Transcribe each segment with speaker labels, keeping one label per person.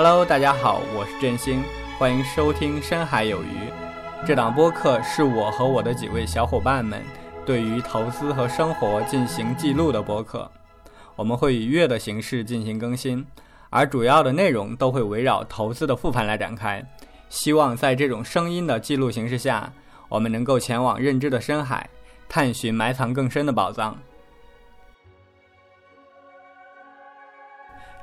Speaker 1: Hello，大家好，我是振兴，欢迎收听《深海有鱼》。这档播客是我和我的几位小伙伴们对于投资和生活进行记录的播客。我们会以月的形式进行更新，而主要的内容都会围绕投资的复盘来展开。希望在这种声音的记录形式下，我们能够前往认知的深海，探寻埋藏更深的宝藏。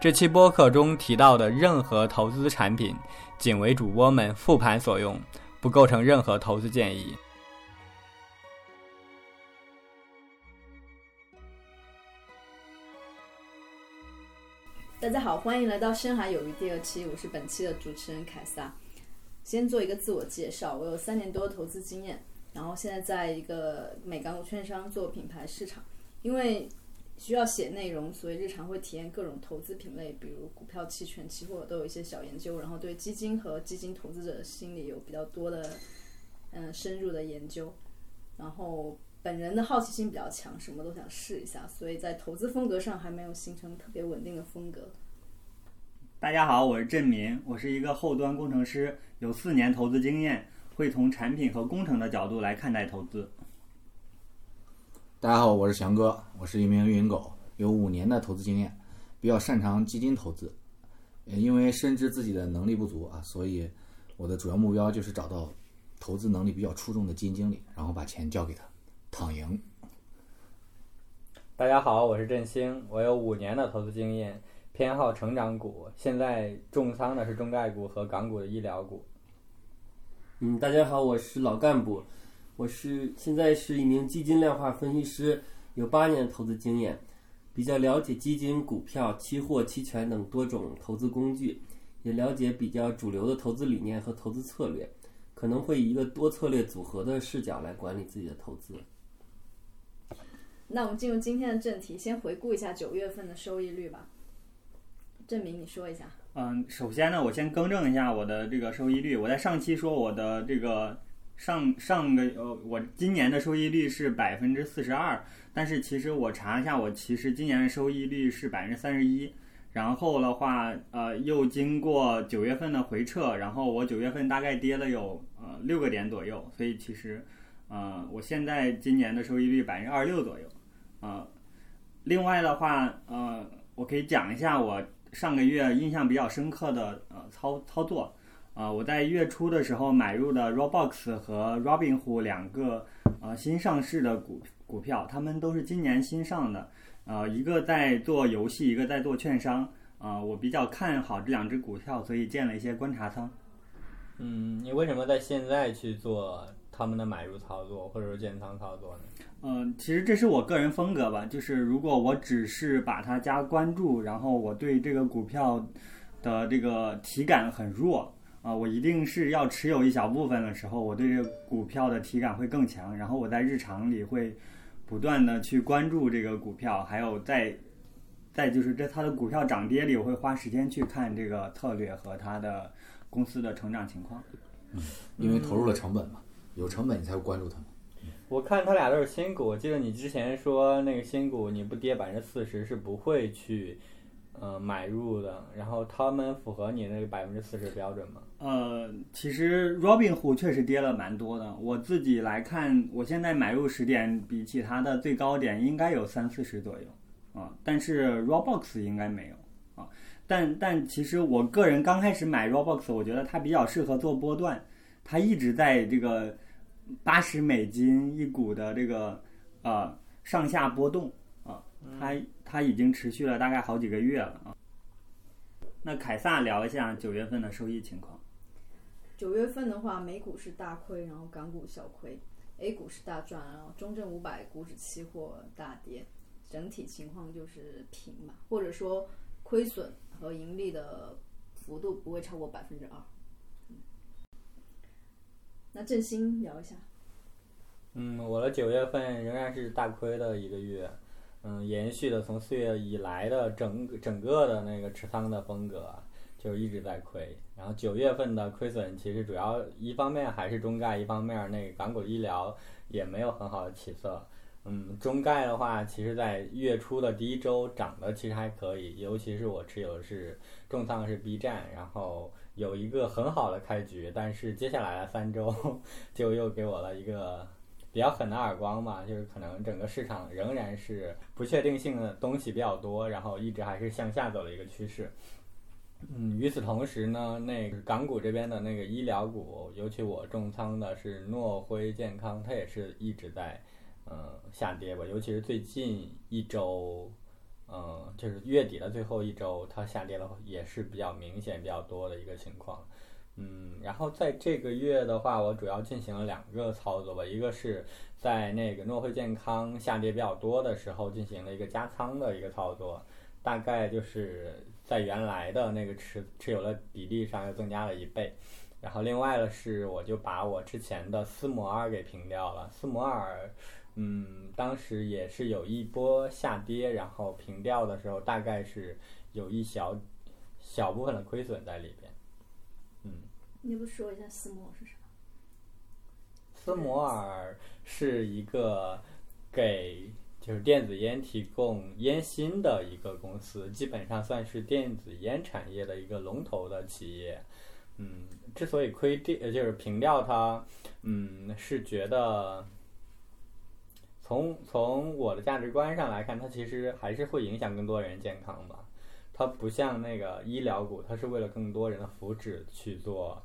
Speaker 1: 这期播客中提到的任何投资产品，仅为主播们复盘所用，不构成任何投资建议。
Speaker 2: 大家好，欢迎来到《深海有鱼》第二期，我是本期的主持人凯撒。先做一个自我介绍，我有三年多的投资经验，然后现在在一个美港股券商做品牌市场。因为需要写内容，所以日常会体验各种投资品类，比如股票、期权、期货都有一些小研究，然后对基金和基金投资者心理有比较多的嗯深入的研究。然后本人的好奇心比较强，什么都想试一下，所以在投资风格上还没有形成特别稳定的风格。
Speaker 3: 大家好，我是郑民，我是一个后端工程师，有四年投资经验，会从产品和工程的角度来看待投资。
Speaker 4: 大家好，我是翔哥，我是一名运营狗，有五年的投资经验，比较擅长基金投资。因为深知自己的能力不足啊，所以我的主要目标就是找到投资能力比较出众的基金经理，然后把钱交给他，躺赢。
Speaker 1: 大家好，我是振兴，我有五年的投资经验，偏好成长股，现在重仓的是中概股和港股的医疗股。
Speaker 5: 嗯，大家好，我是老干部。我是现在是一名基金量化分析师，有八年的投资经验，比较了解基金、股票、期货、期权等多种投资工具，也了解比较主流的投资理念和投资策略，可能会以一个多策略组合的视角来管理自己的投资。
Speaker 2: 那我们进入今天的正题，先回顾一下九月份的收益率吧。证明你说一下。
Speaker 3: 嗯，首先呢，我先更正一下我的这个收益率，我在上期说我的这个。上上个呃，我今年的收益率是百分之四十二，但是其实我查一下，我其实今年的收益率是百分之三十一。然后的话，呃，又经过九月份的回撤，然后我九月份大概跌了有呃六个点左右，所以其实，呃，我现在今年的收益率百分之二十六左右。呃，另外的话，呃，我可以讲一下我上个月印象比较深刻的呃操操作。啊，我在月初的时候买入的 Roblox 和 Robinhood 两个呃新上市的股股票，他们都是今年新上的，呃，一个在做游戏，一个在做券商，啊，我比较看好这两只股票，所以建了一些观察仓。
Speaker 1: 嗯，你为什么在现在去做他们的买入操作或者说建仓操作呢？
Speaker 3: 嗯，其实这是我个人风格吧，就是如果我只是把它加关注，然后我对这个股票的这个体感很弱。啊，我一定是要持有一小部分的时候，我对这个股票的体感会更强。然后我在日常里会不断的去关注这个股票，还有在在就是这它的股票涨跌里，我会花时间去看这个策略和它的公司的成长情况。
Speaker 4: 嗯，因为投入了成本嘛，有成本你才会关注它。
Speaker 1: 我看他俩都是新股，我记得你之前说那个新股你不跌百分之四十是不会去。呃，买入的，然后他们符合你那个百分之四十标准吗？
Speaker 3: 呃，其实 Robinhood 确实跌了蛮多的。我自己来看，我现在买入时点比其他的最高点应该有三四十左右啊，但是 Roblox 应该没有啊。但但其实我个人刚开始买 Roblox，我觉得它比较适合做波段，它一直在这个八十美金一股的这个呃上下波动啊，它。它已经持续了大概好几个月了啊。那凯撒聊一下九月份的收益情况。
Speaker 2: 九月份的话，美股是大亏，然后港股小亏，A 股是大赚，然后中证五百股指期货大跌，整体情况就是平吧，或者说亏损和盈利的幅度不会超过百分之二。那振兴聊一下。
Speaker 1: 嗯，我的九月份仍然是大亏的一个月。嗯，延续的从四月以来的整整个的那个持仓的风格，就一直在亏。然后九月份的亏损其实主要一方面还是中概，一方面那个港股医疗也没有很好的起色。嗯，中概的话，其实在月初的第一周涨得其实还可以，尤其是我持有的是重仓是 B 站，然后有一个很好的开局，但是接下来的三周 就又给我了一个比较狠的耳光吧，就是可能整个市场仍然是不确定性的东西比较多，然后一直还是向下走的一个趋势。嗯，与此同时呢，那个港股这边的那个医疗股，尤其我重仓的是诺辉健康，它也是一直在。嗯，下跌吧，尤其是最近一周，嗯，就是月底的最后一周，它下跌的也是比较明显、比较多的一个情况。嗯，然后在这个月的话，我主要进行了两个操作吧，一个是在那个诺辉健康下跌比较多的时候进行了一个加仓的一个操作，大概就是在原来的那个持持有的比例上又增加了一倍。然后另外的是，我就把我之前的斯摩尔给平掉了，斯摩尔。嗯，当时也是有一波下跌，然后平掉的时候，大概是有一小小部分的亏损在里边。嗯，
Speaker 2: 你不说一下斯摩尔是啥？
Speaker 1: 斯摩尔是一个给就是电子烟提供烟芯的一个公司，基本上算是电子烟产业的一个龙头的企业。嗯，之所以亏跌，就是平掉它，嗯，是觉得。从从我的价值观上来看，它其实还是会影响更多人健康吧。它不像那个医疗股，它是为了更多人的福祉去做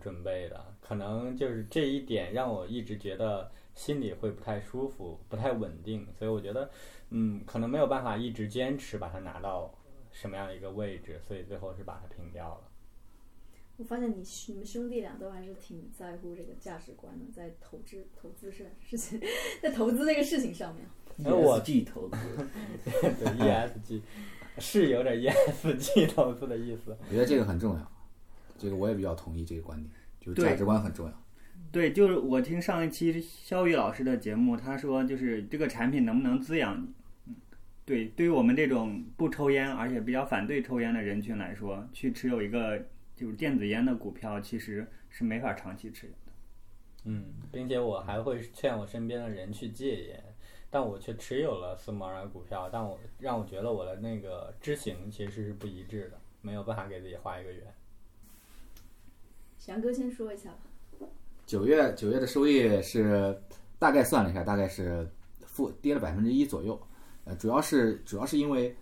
Speaker 1: 准备的。可能就是这一点让我一直觉得心里会不太舒服，不太稳定。所以我觉得，嗯，可能没有办法一直坚持把它拿到什么样的一个位置，所以最后是把它平掉了。
Speaker 2: 我发现你你们兄弟俩都还是挺在乎这个价值观的，在投资投资事事情，在投资这个事情上面。
Speaker 5: 我 G 投资，
Speaker 1: 对 ESG 是有点 ESG 投资的意思。
Speaker 4: 我觉得这个很重要，这个我也比较同意这个观点，就是价值观很重要。
Speaker 3: 对，就是我听上一期肖宇老师的节目，他说就是这个产品能不能滋养你？对，对于我们这种不抽烟而且比较反对抽烟的人群来说，去持有一个。就是电子烟的股票其实是没法长期持有的，
Speaker 1: 嗯，并且我还会劝我身边的人去戒烟，但我却持有了斯摩尔股票，但我让我觉得我的那个知行其实是不一致的，没有办法给自己画一个圆。
Speaker 2: 翔哥先说一下吧。
Speaker 4: 九月九月的收益是大概算了一下，大概是负跌了百分之一左右，呃，主要是主要是因为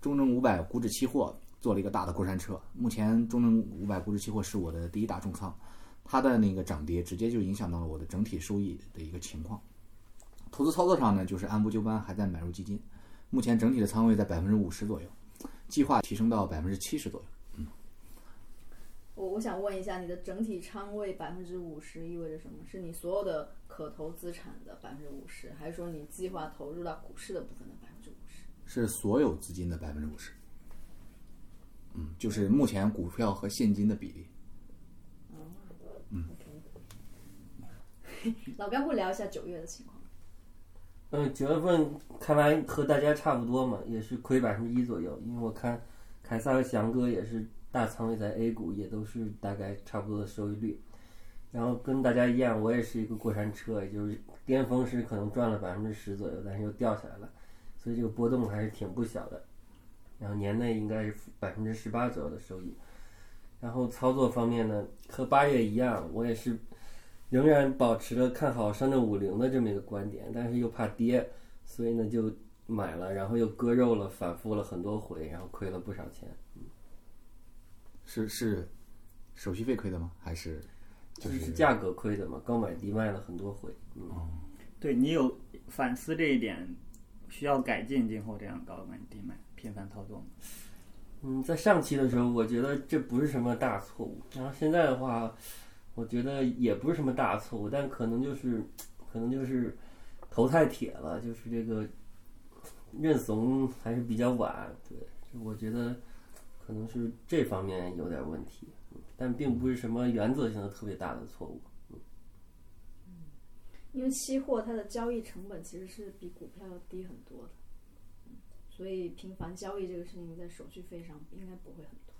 Speaker 4: 中证五百股指期货。做了一个大的过山车，目前中证五百股指期货是我的第一大重仓，它的那个涨跌直接就影响到了我的整体收益的一个情况。投资操作上呢，就是按部就班，还在买入基金，目前整体的仓位在百分之五十左右，计划提升到百分之七十左右。嗯，
Speaker 2: 我我想问一下，你的整体仓位百分之五十意味着什么？是你所有的可投资产的百分之五十，还是说你计划投入到股市的部分的百分之五十？
Speaker 4: 是所有资金的百分之五十。嗯，就是目前股票和现金的比例。
Speaker 2: 嗯，老干部聊一下九月的情况。
Speaker 5: 嗯，九月份看来和大家差不多嘛，也是亏百分之一左右。因为我看凯撒和翔哥也是大仓位在 A 股，也都是大概差不多的收益率。然后跟大家一样，我也是一个过山车，也就是巅峰时可能赚了百分之十左右，但是又掉下来了，所以这个波动还是挺不小的。然后年内应该是百分之十八左右的收益，然后操作方面呢，和八月一样，我也是仍然保持了看好上证五零的这么一个观点，但是又怕跌，所以呢就买了，然后又割肉了，反复了很多回，然后亏了不少钱。
Speaker 4: 是是手续费亏的吗？还是就是
Speaker 5: 价格亏的嘛？高买低卖了很多回。嗯，
Speaker 3: 对你有反思这一点，需要改进，今后这样高买低卖。频繁操作吗，
Speaker 5: 嗯，在上期的时候，我觉得这不是什么大错误。然后现在的话，我觉得也不是什么大错误，但可能就是，可能就是头太铁了，就是这个认怂还是比较晚。对，我觉得可能是这方面有点问题，但并不是什么原则性的特别大的错误。
Speaker 2: 嗯，因为期货它的交易成本其实是比股票要低很多的。所以频繁交易这个事情在手续费上应该不会很多。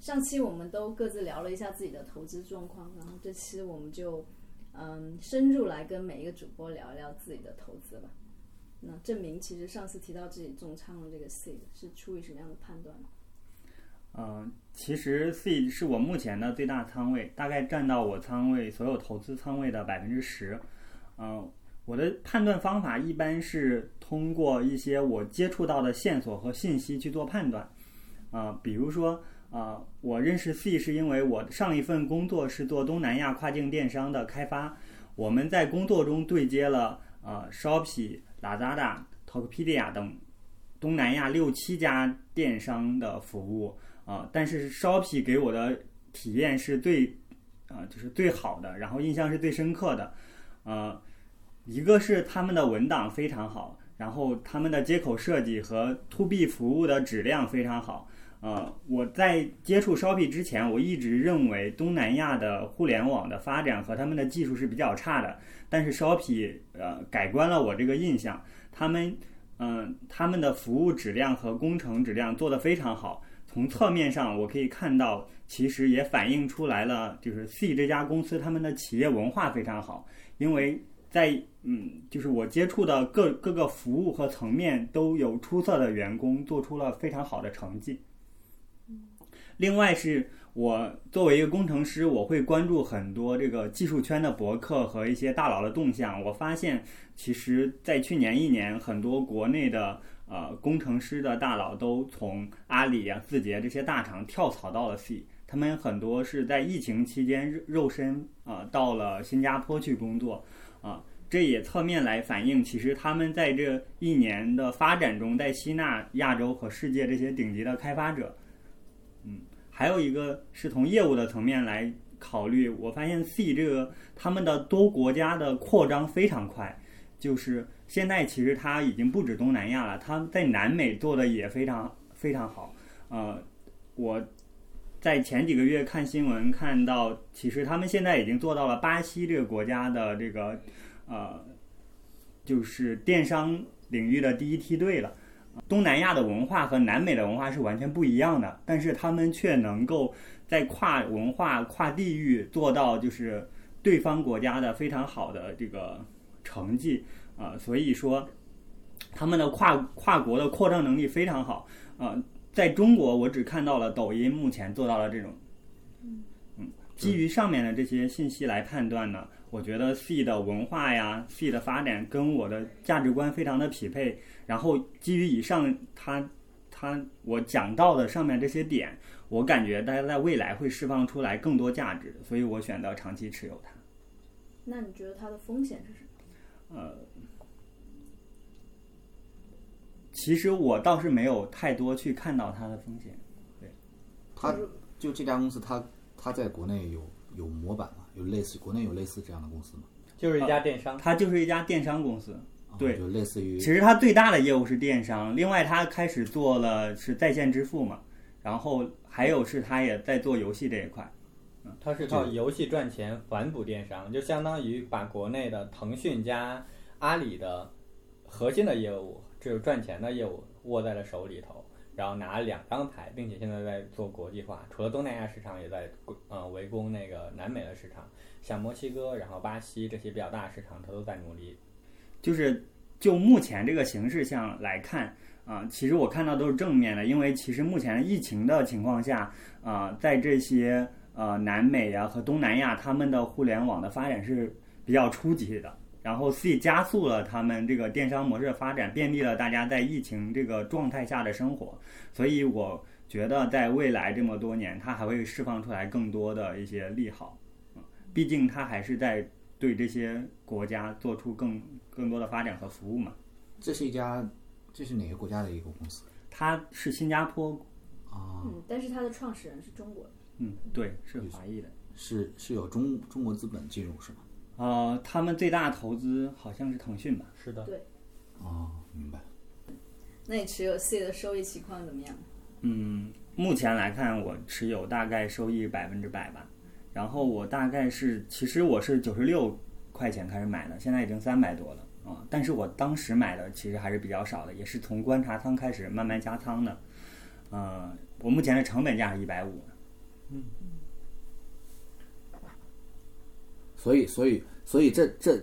Speaker 2: 上期我们都各自聊了一下自己的投资状况，然后这期我们就嗯，深入来跟每一个主播聊一聊自己的投资吧。那证明其实上次提到自己重仓了这个 seed 是出于什么样的判断？
Speaker 3: 嗯，其实 C 是我目前的最大仓位，大概占到我仓位所有投资仓位的百分之十。嗯，我的判断方法一般是通过一些我接触到的线索和信息去做判断。啊，比如说，啊，我认识 C 是因为我上一份工作是做东南亚跨境电商的开发，我们在工作中对接了呃 Shopee、Lazada、Tokopedia 等东南亚六七家电商的服务。啊，但是 Shopee 给我的体验是最，啊，就是最好的，然后印象是最深刻的，呃，一个是他们的文档非常好，然后他们的接口设计和 To B 服务的质量非常好，呃，我在接触 Shopee 之前，我一直认为东南亚的互联网的发展和他们的技术是比较差的，但是 Shopee 呃改观了我这个印象，他们嗯他们的服务质量和工程质量做得非常好。从侧面上，我可以看到，其实也反映出来了，就是 C 这家公司他们的企业文化非常好，因为在嗯，就是我接触的各各个服务和层面都有出色的员工，做出了非常好的成绩。另外是我作为一个工程师，我会关注很多这个技术圈的博客和一些大佬的动向。我发现，其实，在去年一年，很多国内的。呃，工程师的大佬都从阿里啊、字节这些大厂跳槽到了 C，他们很多是在疫情期间肉身啊到了新加坡去工作，啊，这也侧面来反映，其实他们在这一年的发展中，在吸纳亚洲和世界这些顶级的开发者。还有一个是从业务的层面来考虑，我发现 C 这个他们的多国家的扩张非常快，就是。现在其实它已经不止东南亚了，它在南美做的也非常非常好。呃，我在前几个月看新闻看到，其实他们现在已经做到了巴西这个国家的这个呃，就是电商领域的第一梯队了。东南亚的文化和南美的文化是完全不一样的，但是他们却能够在跨文化、跨地域做到就是对方国家的非常好的这个成绩。啊，所以说，他们的跨跨国的扩张能力非常好。啊，在中国，我只看到了抖音目前做到了这种。嗯，基于上面的这些信息来判断呢，我觉得 C 的文化呀，C 的发展跟我的价值观非常的匹配。然后基于以上，他他我讲到的上面这些点，我感觉大家在未来会释放出来更多价值，所以我选择长期持有它。
Speaker 2: 那你觉得它的风险是什
Speaker 3: 么？呃。其实我倒是没有太多去看到它的风险，对，
Speaker 4: 它就这家公司，它它在国内有有模板吗？有类似国内有类似这样的公司吗？
Speaker 1: 就是一家电商，
Speaker 3: 它就是一家电商公司，对，
Speaker 4: 就类似于。
Speaker 3: 其实它最大的业务是电商，另外它开始做了是在线支付嘛，然后还有是它也在做游戏这一块，
Speaker 1: 嗯，它是靠游戏赚钱反哺电商，就相当于把国内的腾讯加阿里的核心的业务。只有赚钱的业务握在了手里头，然后拿两张牌，并且现在在做国际化。除了东南亚市场，也在呃围攻那个南美的市场，像墨西哥、然后巴西这些比较大的市场，它都在努力。
Speaker 3: 就是就目前这个形势上来看，啊，其实我看到都是正面的，因为其实目前疫情的情况下，啊，在这些呃南美呀和东南亚，他们的互联网的发展是比较初级的。然后 C 加速了他们这个电商模式的发展，便利了大家在疫情这个状态下的生活。所以我觉得在未来这么多年，它还会释放出来更多的一些利好。毕竟它还是在对这些国家做出更更多的发展和服务嘛。
Speaker 4: 这是一家，这是哪个国家的一个公司？
Speaker 3: 它是新加坡。
Speaker 4: 啊。
Speaker 2: 嗯，但是它的创始人是中国的。
Speaker 3: 嗯，对，是华裔的。
Speaker 4: 是是有中中国资本进入是吗？
Speaker 3: 呃，他们最大投资好像是腾讯吧？
Speaker 1: 是的。
Speaker 2: 对。
Speaker 4: 哦，明白。
Speaker 2: 那你持有 C 的收益情况怎么样？
Speaker 3: 嗯，目前来看，我持有大概收益百分之百吧。然后我大概是，其实我是九十六块钱开始买的，现在已经三百多了但是我当时买的其实还是比较少的，也是从观察仓开始慢慢加仓的。呃，我目前的成本价是一百五。
Speaker 4: 嗯。所以，所以，所以这这，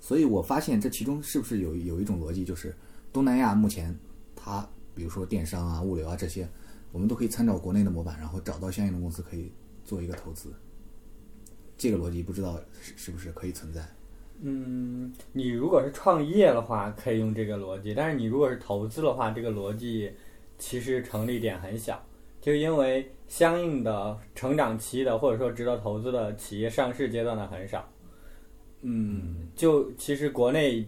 Speaker 4: 所以我发现这其中是不是有有一种逻辑，就是东南亚目前它比如说电商啊、物流啊这些，我们都可以参照国内的模板，然后找到相应的公司可以做一个投资。这个逻辑不知道是是不是可以存在？
Speaker 1: 嗯，你如果是创业的话，可以用这个逻辑；但是你如果是投资的话，这个逻辑其实成立点很小，就因为相应的成长期的或者说值得投资的企业上市阶段的很少。嗯，就其实国内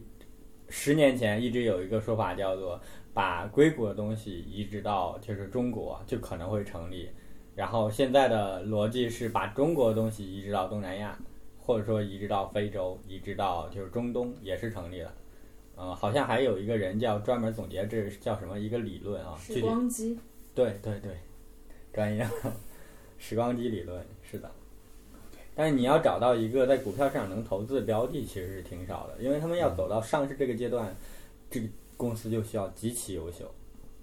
Speaker 1: 十年前一直有一个说法叫做把硅谷的东西移植到就是中国，就可能会成立。然后现在的逻辑是把中国的东西移植到东南亚，或者说移植到非洲，移植到就是中东也是成立的。嗯，好像还有一个人叫专门总结这叫什么一个理论啊？
Speaker 2: 时光机，
Speaker 1: 对对对，专业，时光机理论是的。但是你要找到一个在股票市场能投资的标的，其实是挺少的，因为他们要走到上市这个阶段，这个公司就需要极其优秀。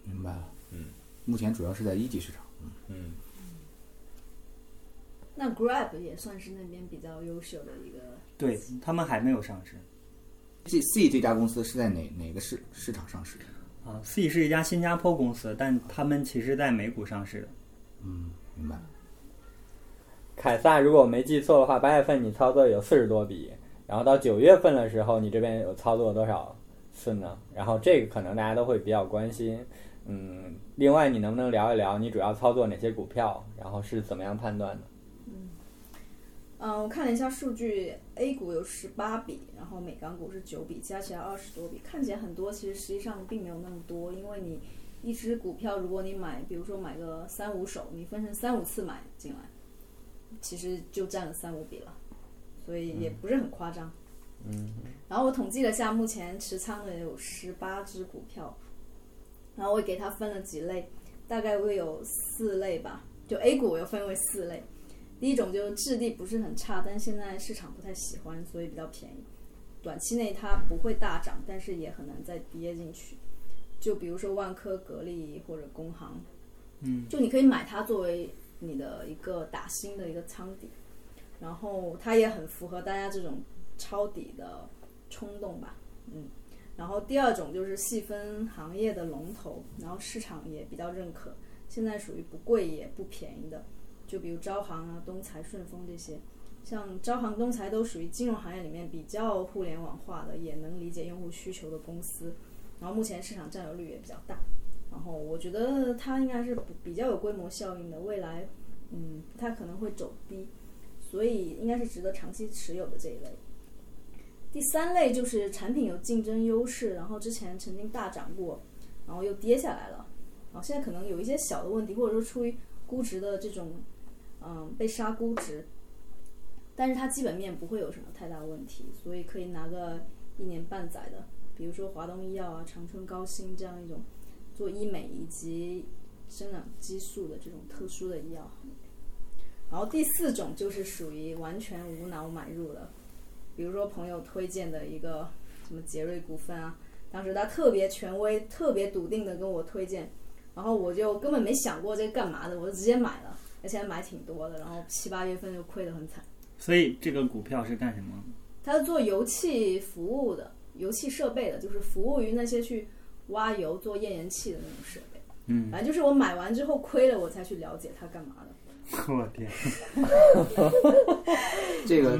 Speaker 4: 明白了。
Speaker 1: 嗯，
Speaker 4: 目前主要是在一级市场。
Speaker 1: 嗯，
Speaker 2: 那 Grab 也算是那边比较优秀的一个。
Speaker 3: 对他们还没有上市
Speaker 4: C C 这家公司是在哪哪个市市场上市的？
Speaker 3: 啊。C 是一家新加坡公司，但他们其实在美股上市的。
Speaker 4: 嗯，明白。
Speaker 1: 凯撒，如果我没记错的话，八月份你操作有四十多笔，然后到九月份的时候，你这边有操作多少次呢？然后这个可能大家都会比较关心。嗯，另外你能不能聊一聊你主要操作哪些股票，然后是怎么样判断的？
Speaker 2: 嗯，我看了一下数据，A 股有十八笔，然后美港股是九笔，加起来二十多笔，看起来很多，其实实际上并没有那么多，因为你一只股票，如果你买，比如说买个三五手，你分成三五次买进来，其实就占了三五笔了，所以也不是很夸张。
Speaker 1: 嗯，
Speaker 2: 然后我统计了下，目前持仓的有十八只股票，然后我给它分了几类，大概会有四类吧。就 A 股我又分为四类，第一种就是质地不是很差，但现在市场不太喜欢，所以比较便宜。短期内它不会大涨，但是也很难再跌进去。就比如说万科、格力或者工行，
Speaker 3: 嗯，
Speaker 2: 就你可以买它作为你的一个打新的一个仓底，然后它也很符合大家这种抄底的冲动吧，嗯。然后第二种就是细分行业的龙头，然后市场也比较认可，现在属于不贵也不便宜的，就比如招行啊、东财、顺丰这些。像招行、东财都属于金融行业里面比较互联网化的，也能理解用户需求的公司。然后目前市场占有率也比较大，然后我觉得它应该是比较有规模效应的，未来嗯不太可能会走低，所以应该是值得长期持有的这一类。第三类就是产品有竞争优势，然后之前曾经大涨过，然后又跌下来了，然后现在可能有一些小的问题，或者说出于估值的这种嗯被杀估值，但是它基本面不会有什么太大问题，所以可以拿个一年半载的，比如说华东医药啊、长春高新这样一种做医美以及生长激素的这种特殊的医药行业。然后第四种就是属于完全无脑买入的，比如说朋友推荐的一个什么杰瑞股份啊，当时他特别权威、特别笃定的跟我推荐，然后我就根本没想过这干嘛的，我就直接买了，而且还买挺多的，然后七八月份就亏得很惨。
Speaker 3: 所以这个股票是干什么？
Speaker 2: 它是做油气服务的，油气设备的，就是服务于那些去挖油做页岩气的那种设备。
Speaker 3: 嗯，
Speaker 2: 反正就是我买完之后亏了，我才去了解它干嘛的。
Speaker 3: 我天，
Speaker 4: 这个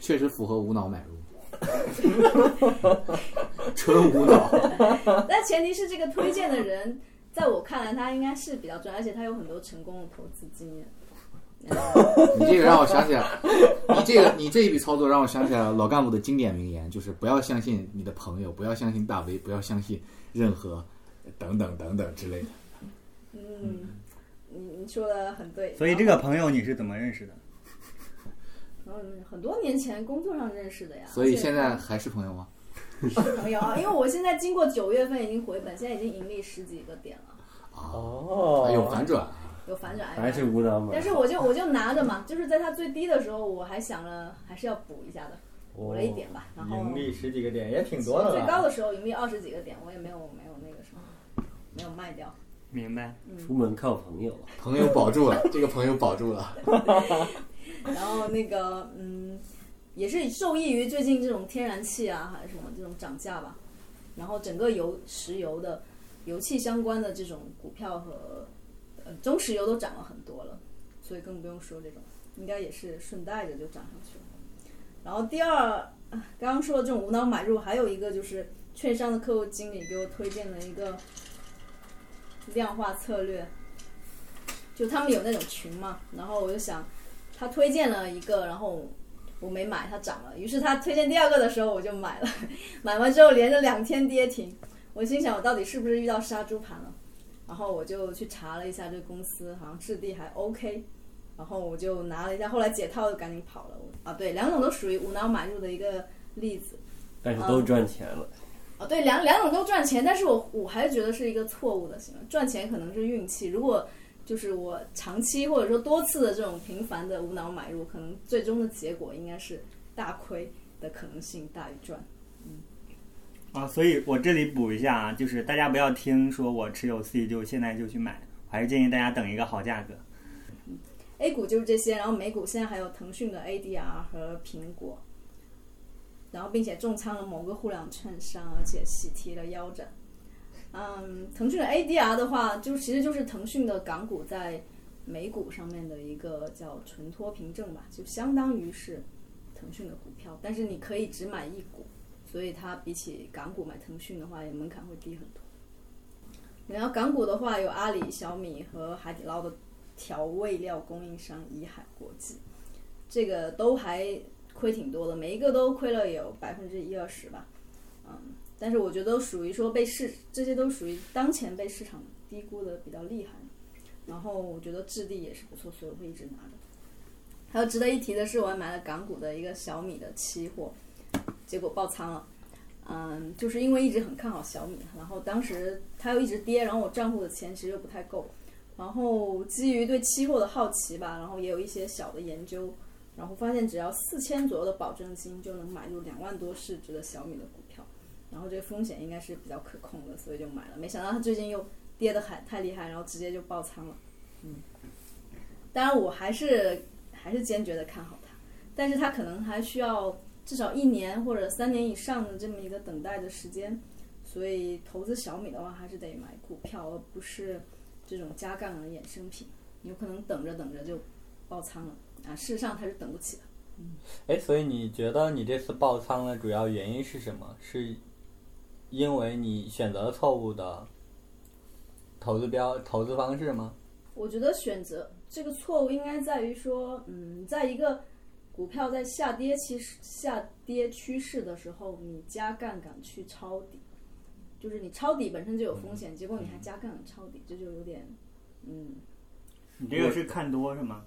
Speaker 4: 确实符合无脑买入，纯无脑。
Speaker 2: 但前提是这个推荐的人，在我看来他应该是比较专业，而且他有很多成功的投资经验。
Speaker 4: 你这个让我想起来，你这个你这一笔操作让我想起来了老干部的经典名言，就是不要相信你的朋友，不要相信大 V，不要相信任何等等等等之类的。
Speaker 2: 嗯，你你说的很对。
Speaker 3: 所以这个朋友你是怎么认识的？
Speaker 2: 嗯很多年前工作上认识的呀。
Speaker 4: 所以现在还是朋友吗？
Speaker 2: 是朋友啊，因为我现在经过九月份已经回本，现在已经盈利十几个点了，
Speaker 1: 哦
Speaker 4: 有反转。
Speaker 2: 有反转。
Speaker 5: 还是无脑买。
Speaker 2: 但是我就我就拿着嘛，就是在它最低的时候，我还想了还是要补一下的，补了一点吧。然后
Speaker 1: 盈利十几个点也挺多的
Speaker 2: 最。高的时候盈利二十几个点，我也没有没有那个什么，没有卖掉。
Speaker 3: 明白。
Speaker 5: 出门靠朋友，
Speaker 4: 朋友保住了，这个朋友保住了。
Speaker 2: 然后那个嗯，也是受益于最近这种天然气啊还是什么这种涨价吧，然后整个油石油的油气相关的这种股票和呃中石油都涨了很多了，所以更不用说这种，应该也是顺带着就涨上去了。然后第二，刚刚说的这种无脑买入，还有一个就是券商的客户经理给我推荐了一个量化策略，就他们有那种群嘛，然后我就想，他推荐了一个，然后我没买，它涨了，于是他推荐第二个的时候我就买了，买完之后连着两天跌停，我心想我到底是不是遇到杀猪盘了？然后我就去查了一下这个公司，好像质地还 OK，然后我就拿了一下，后来解套就赶紧跑了。啊，对，两种都属于无脑买入的一个例子。
Speaker 5: 但是都赚钱了。
Speaker 2: 啊，对，两两种都赚钱，但是我我还是觉得是一个错误的行为。赚钱可能是运气，如果就是我长期或者说多次的这种频繁的无脑买入，可能最终的结果应该是大亏的可能性大于赚。
Speaker 3: 啊，所以我这里补一下啊，就是大家不要听说我持有 C 就现在就去买，我还是建议大家等一个好价格。
Speaker 2: A 股就是这些，然后美股现在还有腾讯的 ADR 和苹果，然后并且重仓了某个互联网券商，而且喜提了腰斩。嗯，腾讯的 ADR 的话，就其实就是腾讯的港股在美股上面的一个叫纯托凭证吧，就相当于是腾讯的股票，但是你可以只买一股，所以它比起港股买腾讯的话，也门槛会低很多。然后港股的话，有阿里、小米和海底捞的调味料供应商怡海国际，这个都还亏挺多的，每一个都亏了有百分之一二十吧，嗯，但是我觉得都属于说被市，这些都属于当前被市场低估的比较厉害，然后我觉得质地也是不错，所以我会一直拿着。还有值得一提的是，我还买了港股的一个小米的期货，结果爆仓了。嗯，就是因为一直很看好小米，然后当时它又一直跌，然后我账户的钱其实又不太够，然后基于对期货的好奇吧，然后也有一些小的研究，然后发现只要四千左右的保证金就能买入两万多市值的小米的股，然后这个风险应该是比较可控的，所以就买了。没想到它最近又跌得还太厉害，然后直接就爆仓了。嗯，当然我还是还是坚决的看好它，但是它可能还需要至少一年或者三年以上的这么一个等待的时间，所以投资小米的话还是得买股票，而不是这种加杠杆的衍生品，有可能等着等着就爆仓了啊！事实上它是等不起的。
Speaker 1: 嗯哎，所以你觉得你这次爆仓的主要原因是什么？是因为你选择了错误的投资标投资方式吗？
Speaker 2: 我觉得选择这个错误应该在于说，嗯，在一个股票在下跌趋势下跌趋势的时候，你加杠杆去抄底，就是你抄底本身就有风险，结果你还加杠杆抄底，这就有点，嗯，
Speaker 3: 你这个是看多是吗？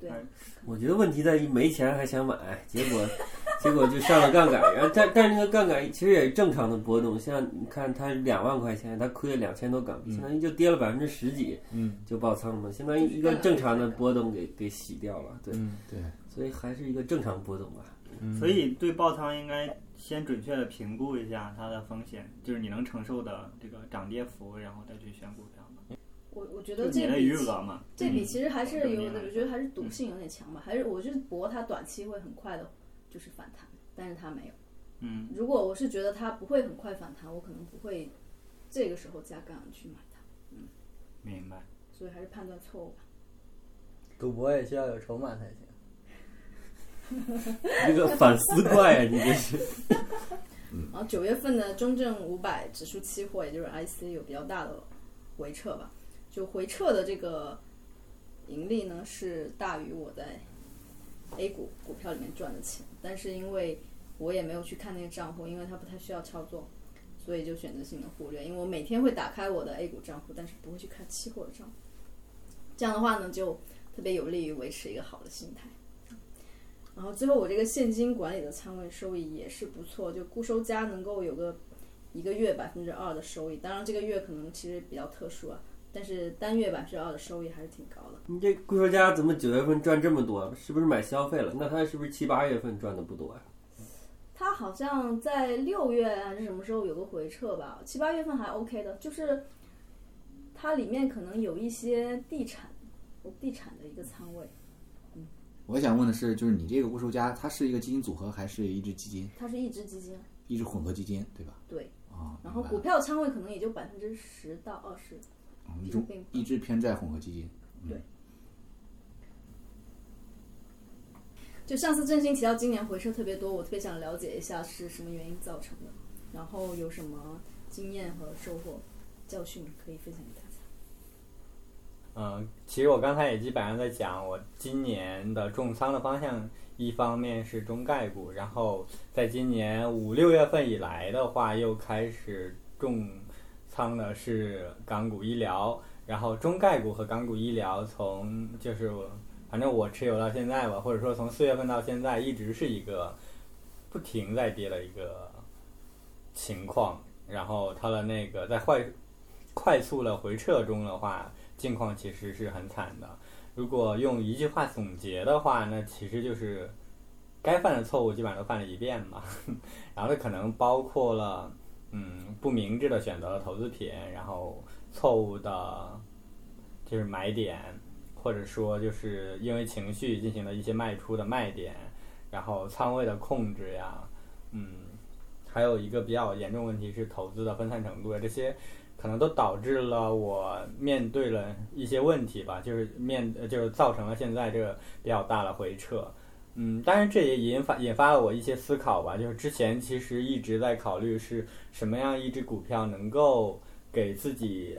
Speaker 2: 对。
Speaker 3: 哎
Speaker 5: 我觉得问题在于没钱还想买，结果 结果就上了杠杆，然后但但是那个杠杆其实也是正常的波动，像你看它两万块钱，它亏了两千多港币，相当于就跌了百分之十几，
Speaker 1: 嗯。
Speaker 5: 就爆仓了，相当于一个正常的波动给给洗掉了，对，
Speaker 1: 嗯
Speaker 4: 对，
Speaker 5: 所以还是一个正常波动吧。
Speaker 1: 嗯，
Speaker 3: 所以对爆仓应该先准确的评估一下它的风险，就是你能承受的这个涨跌幅，然后再去选股。
Speaker 2: 我我觉得这笔
Speaker 3: 余额嘛。
Speaker 2: 这笔其实还是有我觉得还是赌性有点强吧，还是我是博它短期会很快的，就是反弹，但是它没有。
Speaker 3: 嗯，
Speaker 2: 如果我是觉得它不会很快反弹，我可能不会这个时候加杠杆去买它，嗯
Speaker 3: 明白。
Speaker 2: 所以还是判断错误吧。
Speaker 1: 赌博也需要有筹码才行。
Speaker 5: 这个反思怪啊，你这是。
Speaker 2: 然后九月份的中证五百指数期货，也就是 IC 有比较大的回撤吧，就回撤的这个盈利呢是大于我在 A 股股票里面赚的钱，但是因为我也没有去看那个账户，因为它不太需要操作，所以就选择性的忽略。因为我每天会打开我的 A 股账户，但是不会去看期货的账户。这样的话呢，就特别有利于维持一个好的心态。然后最后我这个现金管理的仓位收益也是不错，就固收加能够有个一个月百分之二的收益，当然这个月可能其实比较特殊啊，但是单月百分之二的收益还是挺高的。
Speaker 5: 你这贵收家怎么九月份赚这么多？是不是买消费了？那他是不是七八月份赚的不多呀、
Speaker 2: 他好像在六月还是什么时候有个回撤吧，七八月份还 OK 的，就是它里面可能有一些地产，地产的一个仓位，嗯，
Speaker 4: 我想问的是，就是你这个固收加，它是一个基金组合还是一只基金？
Speaker 2: 它是一只基金，
Speaker 4: 一只混合基金，对吧？
Speaker 2: 对。
Speaker 4: 啊，
Speaker 2: 然后股票仓位可能也就百分之十到二十。
Speaker 4: 嗯一种一只偏债混合基金。
Speaker 2: 对就上次振兴提到今年回撤特别多，我特别想了解一下是什么原因造成的，然后有什么经验和收获、教训可以分享给大家。
Speaker 1: 嗯，其实我刚才也基本上在讲我今年的重仓的方向，一方面是中概股，然后在今年五六月份以来的话，又开始重仓的是港股医疗，然后中概股和港股医疗从就是我反正我持有到现在吧，或者说从四月份到现在，一直是一个不停在跌的一个情况，然后它的那个在快快速的回撤中的话。境况其实是很惨的。如果用一句话总结的话，那其实就是该犯的错误基本上都犯了一遍嘛。然后它可能包括了嗯不明智的选择了投资品，然后错误的就是买点，或者说就是因为情绪进行了一些卖出的卖点，然后仓位的控制呀，嗯，还有一个比较严重问题是投资的分散程度呀，这些。可能都导致了我面对了一些问题吧，就是面就是造成了现在这个比较大的回撤，嗯，当然这也引发引发了我一些思考吧，就是之前其实一直在考虑是什么样一只股票能够给自己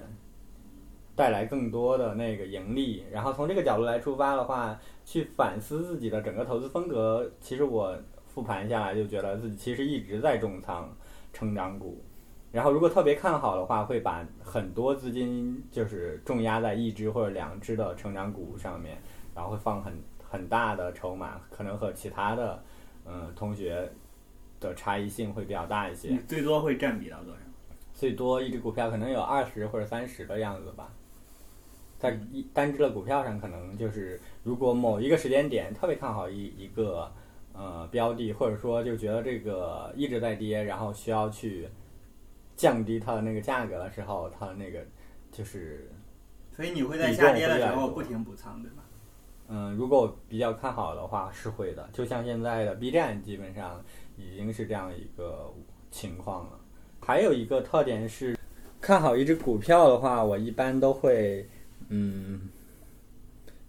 Speaker 1: 带来更多的那个盈利，然后从这个角度来出发的话，去反思自己的整个投资风格，其实我复盘下来就觉得自己其实一直在重仓成长股。然后，如果特别看好的话，会把很多资金就是重压在一只或者两只的成长股上面，然后会放很很大的筹码，可能和其他的嗯同学的差异性会比较大一些。
Speaker 3: 你最多会占比到多少？
Speaker 1: 最多一只股票可能有二十或者三十的样子吧。在一单只的股票上，可能就是如果某一个时间点特别看好一一个呃标的，或者说就觉得这个一直在跌，然后需要去。降低它的那个价格的时候，它的那个就是，
Speaker 3: 所以你会在下跌的时候不停补仓，对吧？
Speaker 1: 嗯，如果比较看好的话，是会的。就像现在的 B 站，基本上已经是这样一个情况了。还有一个特点是，看好一只股票的话，我一般都会嗯，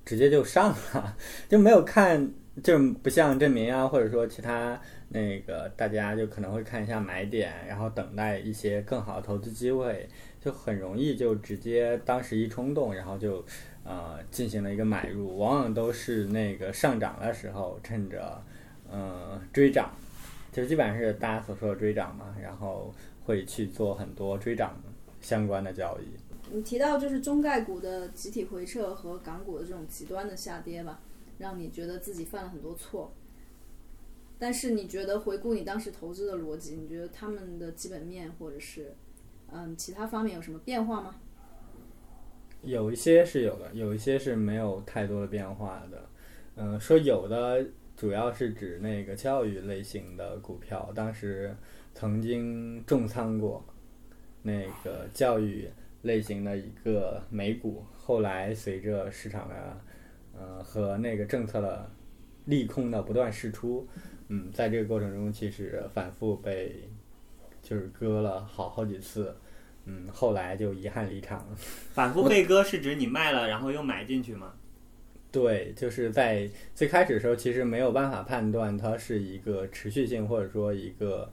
Speaker 1: 直接就上了，就没有看，就不像证明啊，或者说其他。那个大家就可能会看一下买点，然后等待一些更好的投资机会，就很容易就直接当时一冲动，然后就呃进行了一个买入，往往都是那个上涨的时候趁着呃追涨，就基本上是大家所说的追涨嘛，然后会去做很多追涨相关的交易。
Speaker 2: 你提到就是中概股的集体回撤和港股的这种极端的下跌吧，让你觉得自己犯了很多错。但是你觉得回顾你当时投资的逻辑，你觉得他们的基本面或者是嗯其他方面有什么变化吗？
Speaker 1: 有一些是有的，有一些是没有太多的变化的。嗯，说有的主要是指那个教育类型的股票，当时曾经重仓过那个教育类型的一个美股，后来随着市场的呃和那个政策的利空的不断释出。嗯，在这个过程中，其实反复被就是割了好好几次，嗯，后来就遗憾离场了。
Speaker 3: 反复被割是指你卖了，然后又买进去吗？
Speaker 1: 对，就是在最开始的时候，其实没有办法判断它是一个持续性或者说一个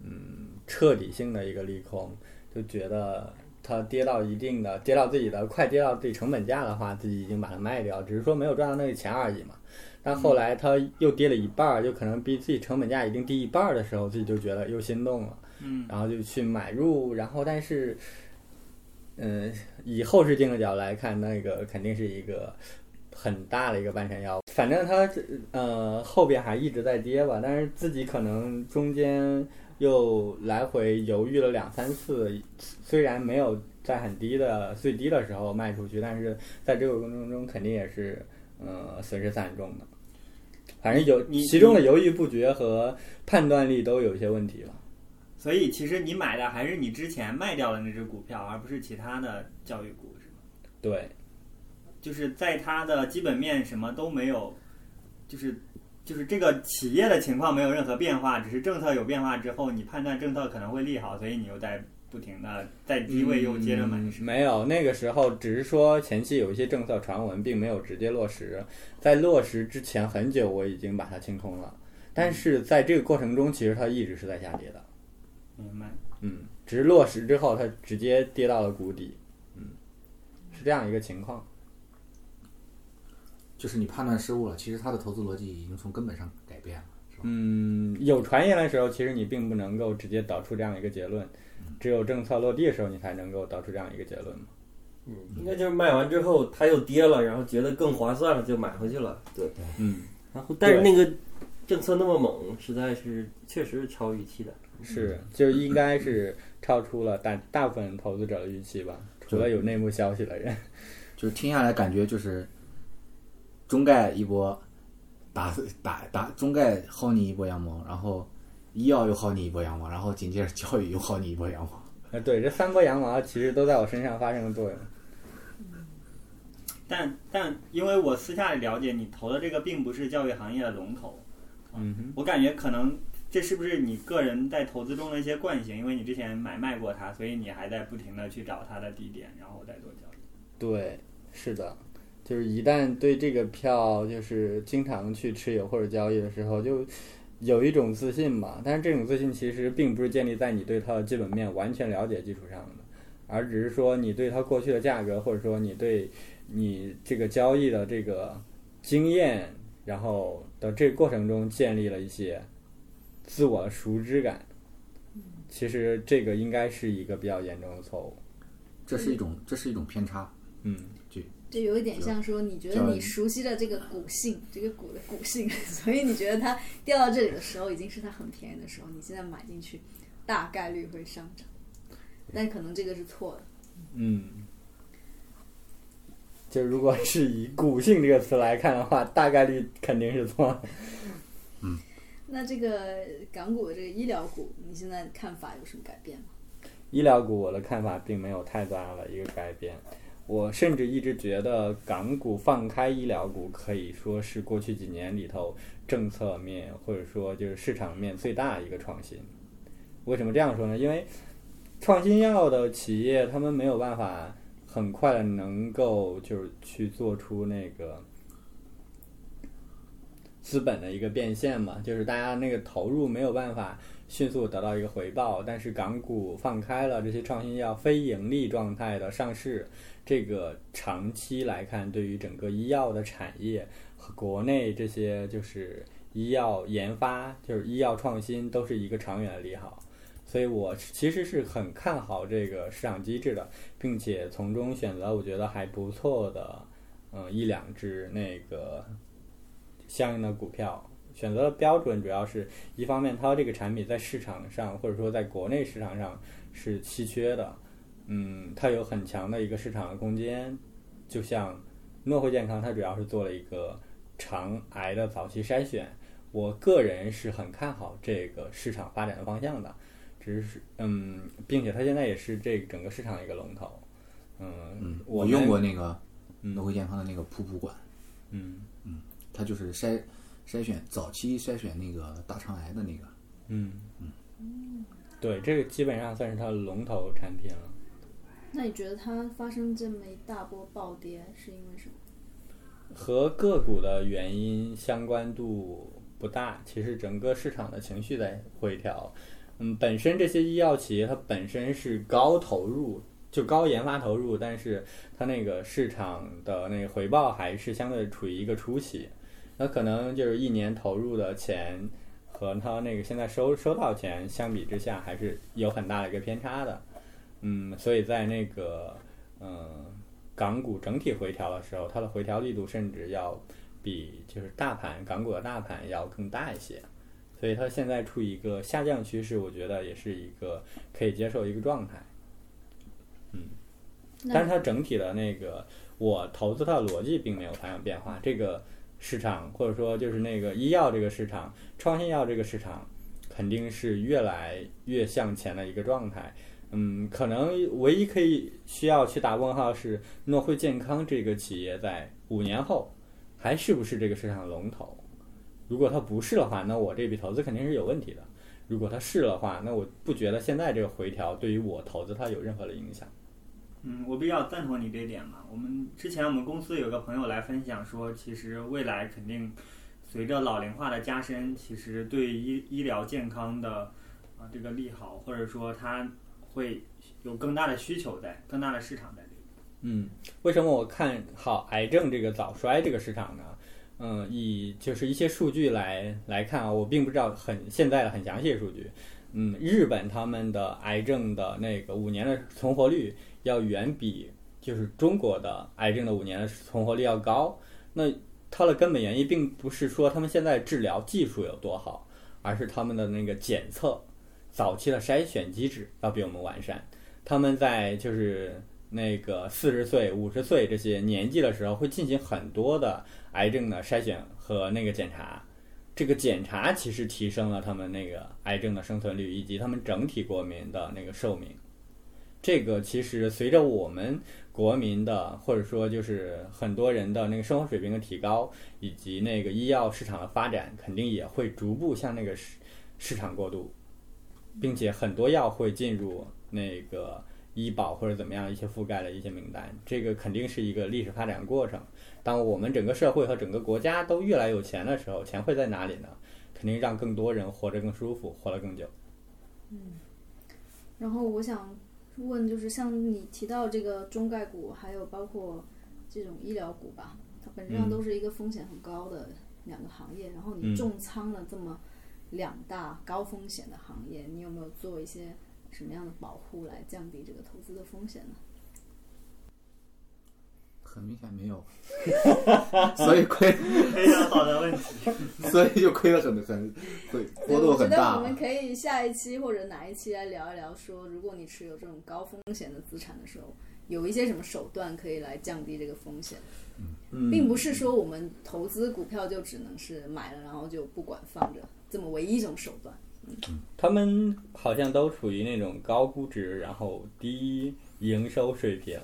Speaker 1: 嗯彻底性的一个利空，就觉得它跌到一定的，跌到自己的快跌到自己成本价的话，自己已经把它卖掉，只是说没有赚到那个钱而已嘛。但后来它又跌了一半儿，就可能比自己成本价已经低一半儿的时候，自己就觉得又心动了，
Speaker 3: 嗯，
Speaker 1: 然后就去买入，然后但是，嗯，以后视镜的角度来看，那个肯定是一个很大的一个半山腰。反正它呃后边还一直在跌吧，但是自己可能中间又来回犹豫了两三次，虽然没有在很低的最低的时候卖出去，但是在这个过程中肯定也是呃损失惨重的。反正有其中的犹豫不决和判断力都有一些问题吧。
Speaker 3: 所以其实你买的还是你之前卖掉的那只股票，而不是其他的教育股，是吗？
Speaker 1: 对，
Speaker 3: 就是在它的基本面什么都没有，就是就是这个企业的情况没有任何变化，只是政策有变化之后，你判断政策可能会利好，所以你又在不停的在低位又接着买。
Speaker 1: 嗯没有，那个时候只是说前期有一些政策传闻，并没有直接落实。在落实之前很久，我已经把它清空了。但是在这个过程中，其实它一直是在下跌的。
Speaker 3: 明白。
Speaker 1: 嗯，只是落实之后，它直接跌到了谷底。嗯，是这样一个情况。
Speaker 4: 就是你判断失误了，其实它的投资逻辑已经从根本上改变了，是吧？
Speaker 1: 嗯，有传言的时候，其实你并不能够直接导出这样一个结论，只有政策落地的时候，你才能够导出这样一个结论嘛。
Speaker 5: 嗯，应该就是卖完之后它又跌了，然后觉得更划算了，就买回去了。对，
Speaker 1: 嗯，
Speaker 5: 然后但是那个政策那么猛，实在是确实是超预期的。
Speaker 1: 是，就应该是超出了大大部分投资者的预期吧，除了有内幕消息的人。
Speaker 4: 就是听下来感觉就是中概一波打打打中概薅你一波羊毛，然后医药又薅你一波羊毛，然后紧接着教育又薅你一波羊毛。
Speaker 1: 哎，对，这三波羊毛其实都在我身上发生了作用。
Speaker 3: 但但因为我私下里了解，你投的这个并不是教育行业的龙头，
Speaker 1: 嗯哼，
Speaker 3: 我感觉可能这是不是你个人在投资中的一些惯性？因为你之前买卖过它，所以你还在不停的去找它的低点，然后再做交易。
Speaker 1: 对，是的，就是一旦对这个票就是经常去持有或者交易的时候，就有一种自信吧。但是这种自信其实并不是建立在你对它的基本面完全了解基础上的，而只是说你对它过去的价格，或者说你对你这个交易的这个经验，然后的这过程中建立了一些自我的熟知感。其实这个应该是一个比较严重的错误。
Speaker 4: 这是一种这是一种偏差。
Speaker 1: 嗯，
Speaker 2: 就有一点像说，你觉得你熟悉的这个股性，这个股的股性，所以你觉得它掉到这里的时候，已经是它很便宜的时候，你现在买进去，大概率会上涨，但可能这个是错的。
Speaker 1: 嗯，就如果是以“股性”这个词来看的话，大概率肯定是错的。
Speaker 2: 那这个港股的这个医疗股，你现在看法有什么改变吗？
Speaker 1: 医疗股，我的看法并没有太大的一个改变。我甚至一直觉得港股放开医疗股可以说是过去几年里头政策面或者说就是市场面最大一个创新。为什么这样说呢？因为创新药的企业他们没有办法很快的能够就是去做出那个资本的一个变现嘛，就是大家那个投入没有办法迅速得到一个回报，但是港股放开了这些创新药非盈利状态的上市，这个长期来看，对于整个医药的产业和国内这些就是医药研发，就是医药创新，都是一个长远的利好。所以我其实是很看好这个市场机制的，并且从中选择我觉得还不错的，嗯，一两只那个相应的股票。选择的标准主要是一方面，它这个产品在市场上或者说在国内市场上是稀缺的，嗯，它有很强的一个市场的空间。就像诺惠健康，它主要是做了一个肠癌的早期筛选，我个人是很看好这个市场发展的方向的。只是嗯，并且它现在也是这整个市场的一个龙头。嗯
Speaker 4: 嗯，
Speaker 1: 我
Speaker 4: 我用过那个
Speaker 1: 嗯
Speaker 4: 诺惠健康的那个瀑布管，
Speaker 1: 嗯
Speaker 4: 它就是筛筛选早期筛选那个大肠癌的那个。
Speaker 1: 嗯嗯，对，这个基本上算是它的龙头产品了。
Speaker 2: 那你觉得它发生这么一大波暴跌是因为什么？
Speaker 1: 和个股的原因相关度不大，其实整个市场的情绪在回调。嗯，本身这些医药企业它本身是高投入，就高研发投入，但是它那个市场的那个回报还是相对处于一个初期。那可能就是一年投入的钱和它那个现在收收到钱相比之下，还是有很大的一个偏差的。嗯，所以在那个嗯。港股整体回调的时候，它的回调力度甚至要比就是大盘港股的大盘要更大一些，所以它现在处于一个下降趋势，我觉得也是一个可以接受一个状态。嗯但是它整体的那个我投资它的逻辑并没有发生变化，这个市场或者说就是那个医药这个市场、创新药这个市场，肯定是越来越向前的一个状态。嗯，可能唯一可以需要去打问号是诺辉健康这个企业在五年后还是不是这个市场的龙头？如果它不是的话，那我这笔投资肯定是有问题的。如果它是的话，那我不觉得现在这个回调对于我投资它有任何的影响。
Speaker 3: 嗯，我比较赞同你这点嘛。我们之前我们公司有个朋友来分享说，其实未来肯定随着老龄化的加深，其实对医医疗健康的啊这个利好，或者说它会有更大的需求在，更大的市场在这里。
Speaker 1: 嗯，为什么我看好癌症这个早衰这个市场呢？嗯，以就是一些数据来来看啊，我并不知道很现在的很详细的数据。嗯，日本他们的癌症的那个五年的存活率要远比就是中国的癌症的五年的存活率要高。那它的根本原因并不是说他们现在治疗技术有多好，而是他们的那个检测早期的筛选机制要比我们完善。他们在就是那个四十岁、五十岁这些年纪的时候，会进行很多的癌症的筛选和那个检查。这个检查其实提升了他们那个癌症的生存率，以及他们整体国民的那个寿命。这个其实随着我们国民的，或者说就是很多人的那个生活水平的提高，以及那个医药市场的发展，肯定也会逐步向那个市市场过渡，并且很多药会进入那个医保或者怎么样一些覆盖的一些名单。这个肯定是一个历史发展过程。当我们整个社会和整个国家都越来有钱的时候，钱会在哪里呢？肯定让更多人活着更舒服，活得更久。
Speaker 2: 嗯然后我想问，就是像你提到这个中概股，还有包括这种医疗股吧，它本质上
Speaker 1: 嗯
Speaker 2: 都是一个风险很高的两个行业。然后
Speaker 1: 嗯
Speaker 2: 你重仓了这么两大高风险的行业，你有没有做一些什么样的保护来降低这个投资的风险呢？
Speaker 4: 很明显没有，所以亏，
Speaker 3: 非常好的问题。
Speaker 4: 所以就亏了很很会
Speaker 2: 对，
Speaker 4: 波动
Speaker 2: 我觉得
Speaker 4: 很大嘛
Speaker 2: 我们。可以下一期或者哪一期来聊一聊，说如果你持有这种高风险的资产的时候，有一些什么手段可以来降低这个风险。
Speaker 1: 嗯，
Speaker 2: 并不是说我们投资股票就只能是买了然后就不管放着这么唯一一种手段。
Speaker 1: 他们好像都处于那种高估值，然后低营收水平，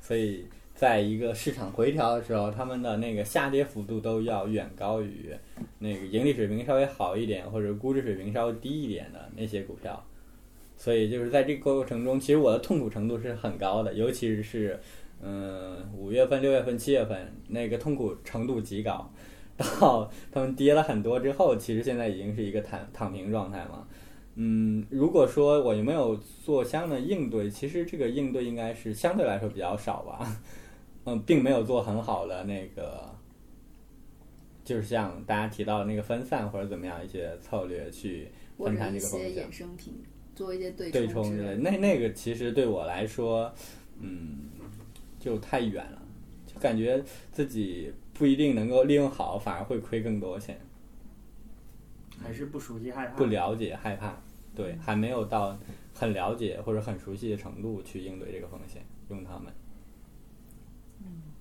Speaker 1: 所以在一个市场回调的时候，他们的那个下跌幅度都要远高于那个盈利水平稍微好一点或者估值水平稍微低一点的那些股票。所以就是在这个过程中，其实我的痛苦程度是很高的，尤其是嗯五月份、六月份、七月份那个痛苦程度极高。到他们跌了很多之后，其实现在已经是一个躺躺平状态嘛。嗯，如果说我有没有做相应的应对，其实这个应对应该是相对来说比较少吧。嗯，并没有做很好的那个，就是像大家提到的那个分散或者怎么样一些策略去分
Speaker 2: 或者一
Speaker 1: 摊这个风险
Speaker 2: 些衍。生品，做一些对
Speaker 1: 对
Speaker 2: 冲之类的。
Speaker 1: 冲之类的，那那个其实对我来说，嗯，就太远了，就感觉自己不一定能够利用好，反而会亏更多钱。
Speaker 3: 还是不熟悉害怕。
Speaker 1: 不了解、害怕，对，还没有到很了解或者很熟悉的程度去应对这个风险，用它们。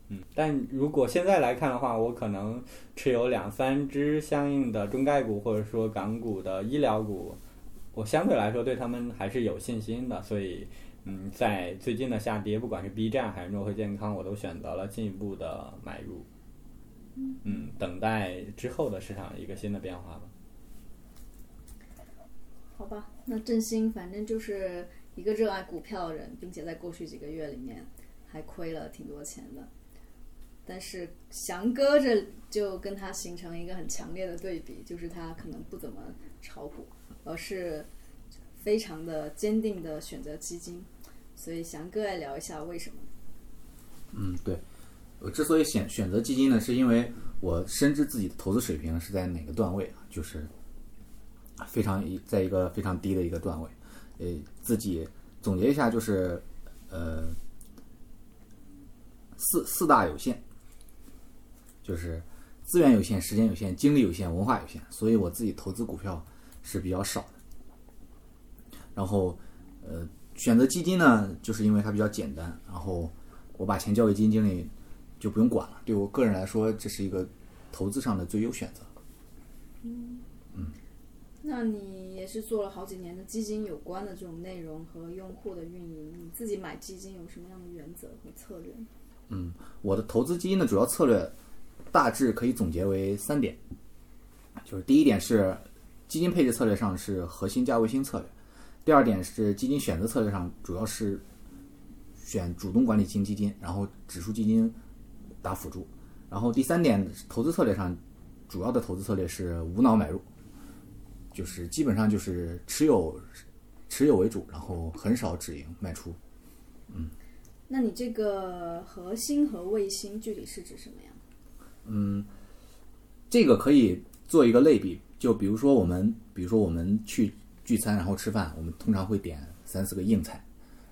Speaker 1: 嗯，但如果现在来看的话，我可能持有两三只相应的中概股或者说港股的医疗股，我相对来说对他们还是有信心的，所以，嗯，在最近的下跌，不管是 B 站还是诺和健康，我都选择了进一步的买入。嗯，等待之后的市场一个新的变化吧。
Speaker 2: 好吧，那振兴反正就是一个热爱股票的人，并且在过去几个月里面还亏了挺多钱的。但是翔哥这就跟他形成一个很强烈的对比，就是他可能不怎么炒股，而是非常的坚定的选择基金。所以翔哥来聊一下为什么？
Speaker 4: 嗯，对，我之所以选选择基金呢，是因为我深知自己的投资水平是在哪个段位啊，就是非常一在一个非常低的一个段位。呃，自己总结一下，就是呃四四大有限，就是资源有限、时间有限、精力有限、文化有限，所以我自己投资股票是比较少的。然后呃，选择基金呢，就是因为它比较简单，然后我把钱交给基金经理就不用管了。对我个人来说，这是一个投资上的最优选择。
Speaker 2: 嗯嗯那你也是做了好几年的基金有关的这种内容和用户的运营，你自己买基金有什么样的原则和策略？
Speaker 4: 嗯我的投资基金的主要策略大致可以总结为三点，就是第一点是基金配置策略上是核心加卫星策略，第二点是基金选择策略上主要是选主动管理型基金，然后指数基金打辅助，然后第三点投资策略上主要的投资策略是无脑买入，就是基本上就是持有持有为主，然后很少止盈卖出。
Speaker 2: 嗯那你这个核心和卫星具体是指什么呀？
Speaker 4: 嗯这个可以做一个类比，就比如说我们，比如说我们去聚餐，然后吃饭，我们通常会点三四个硬菜，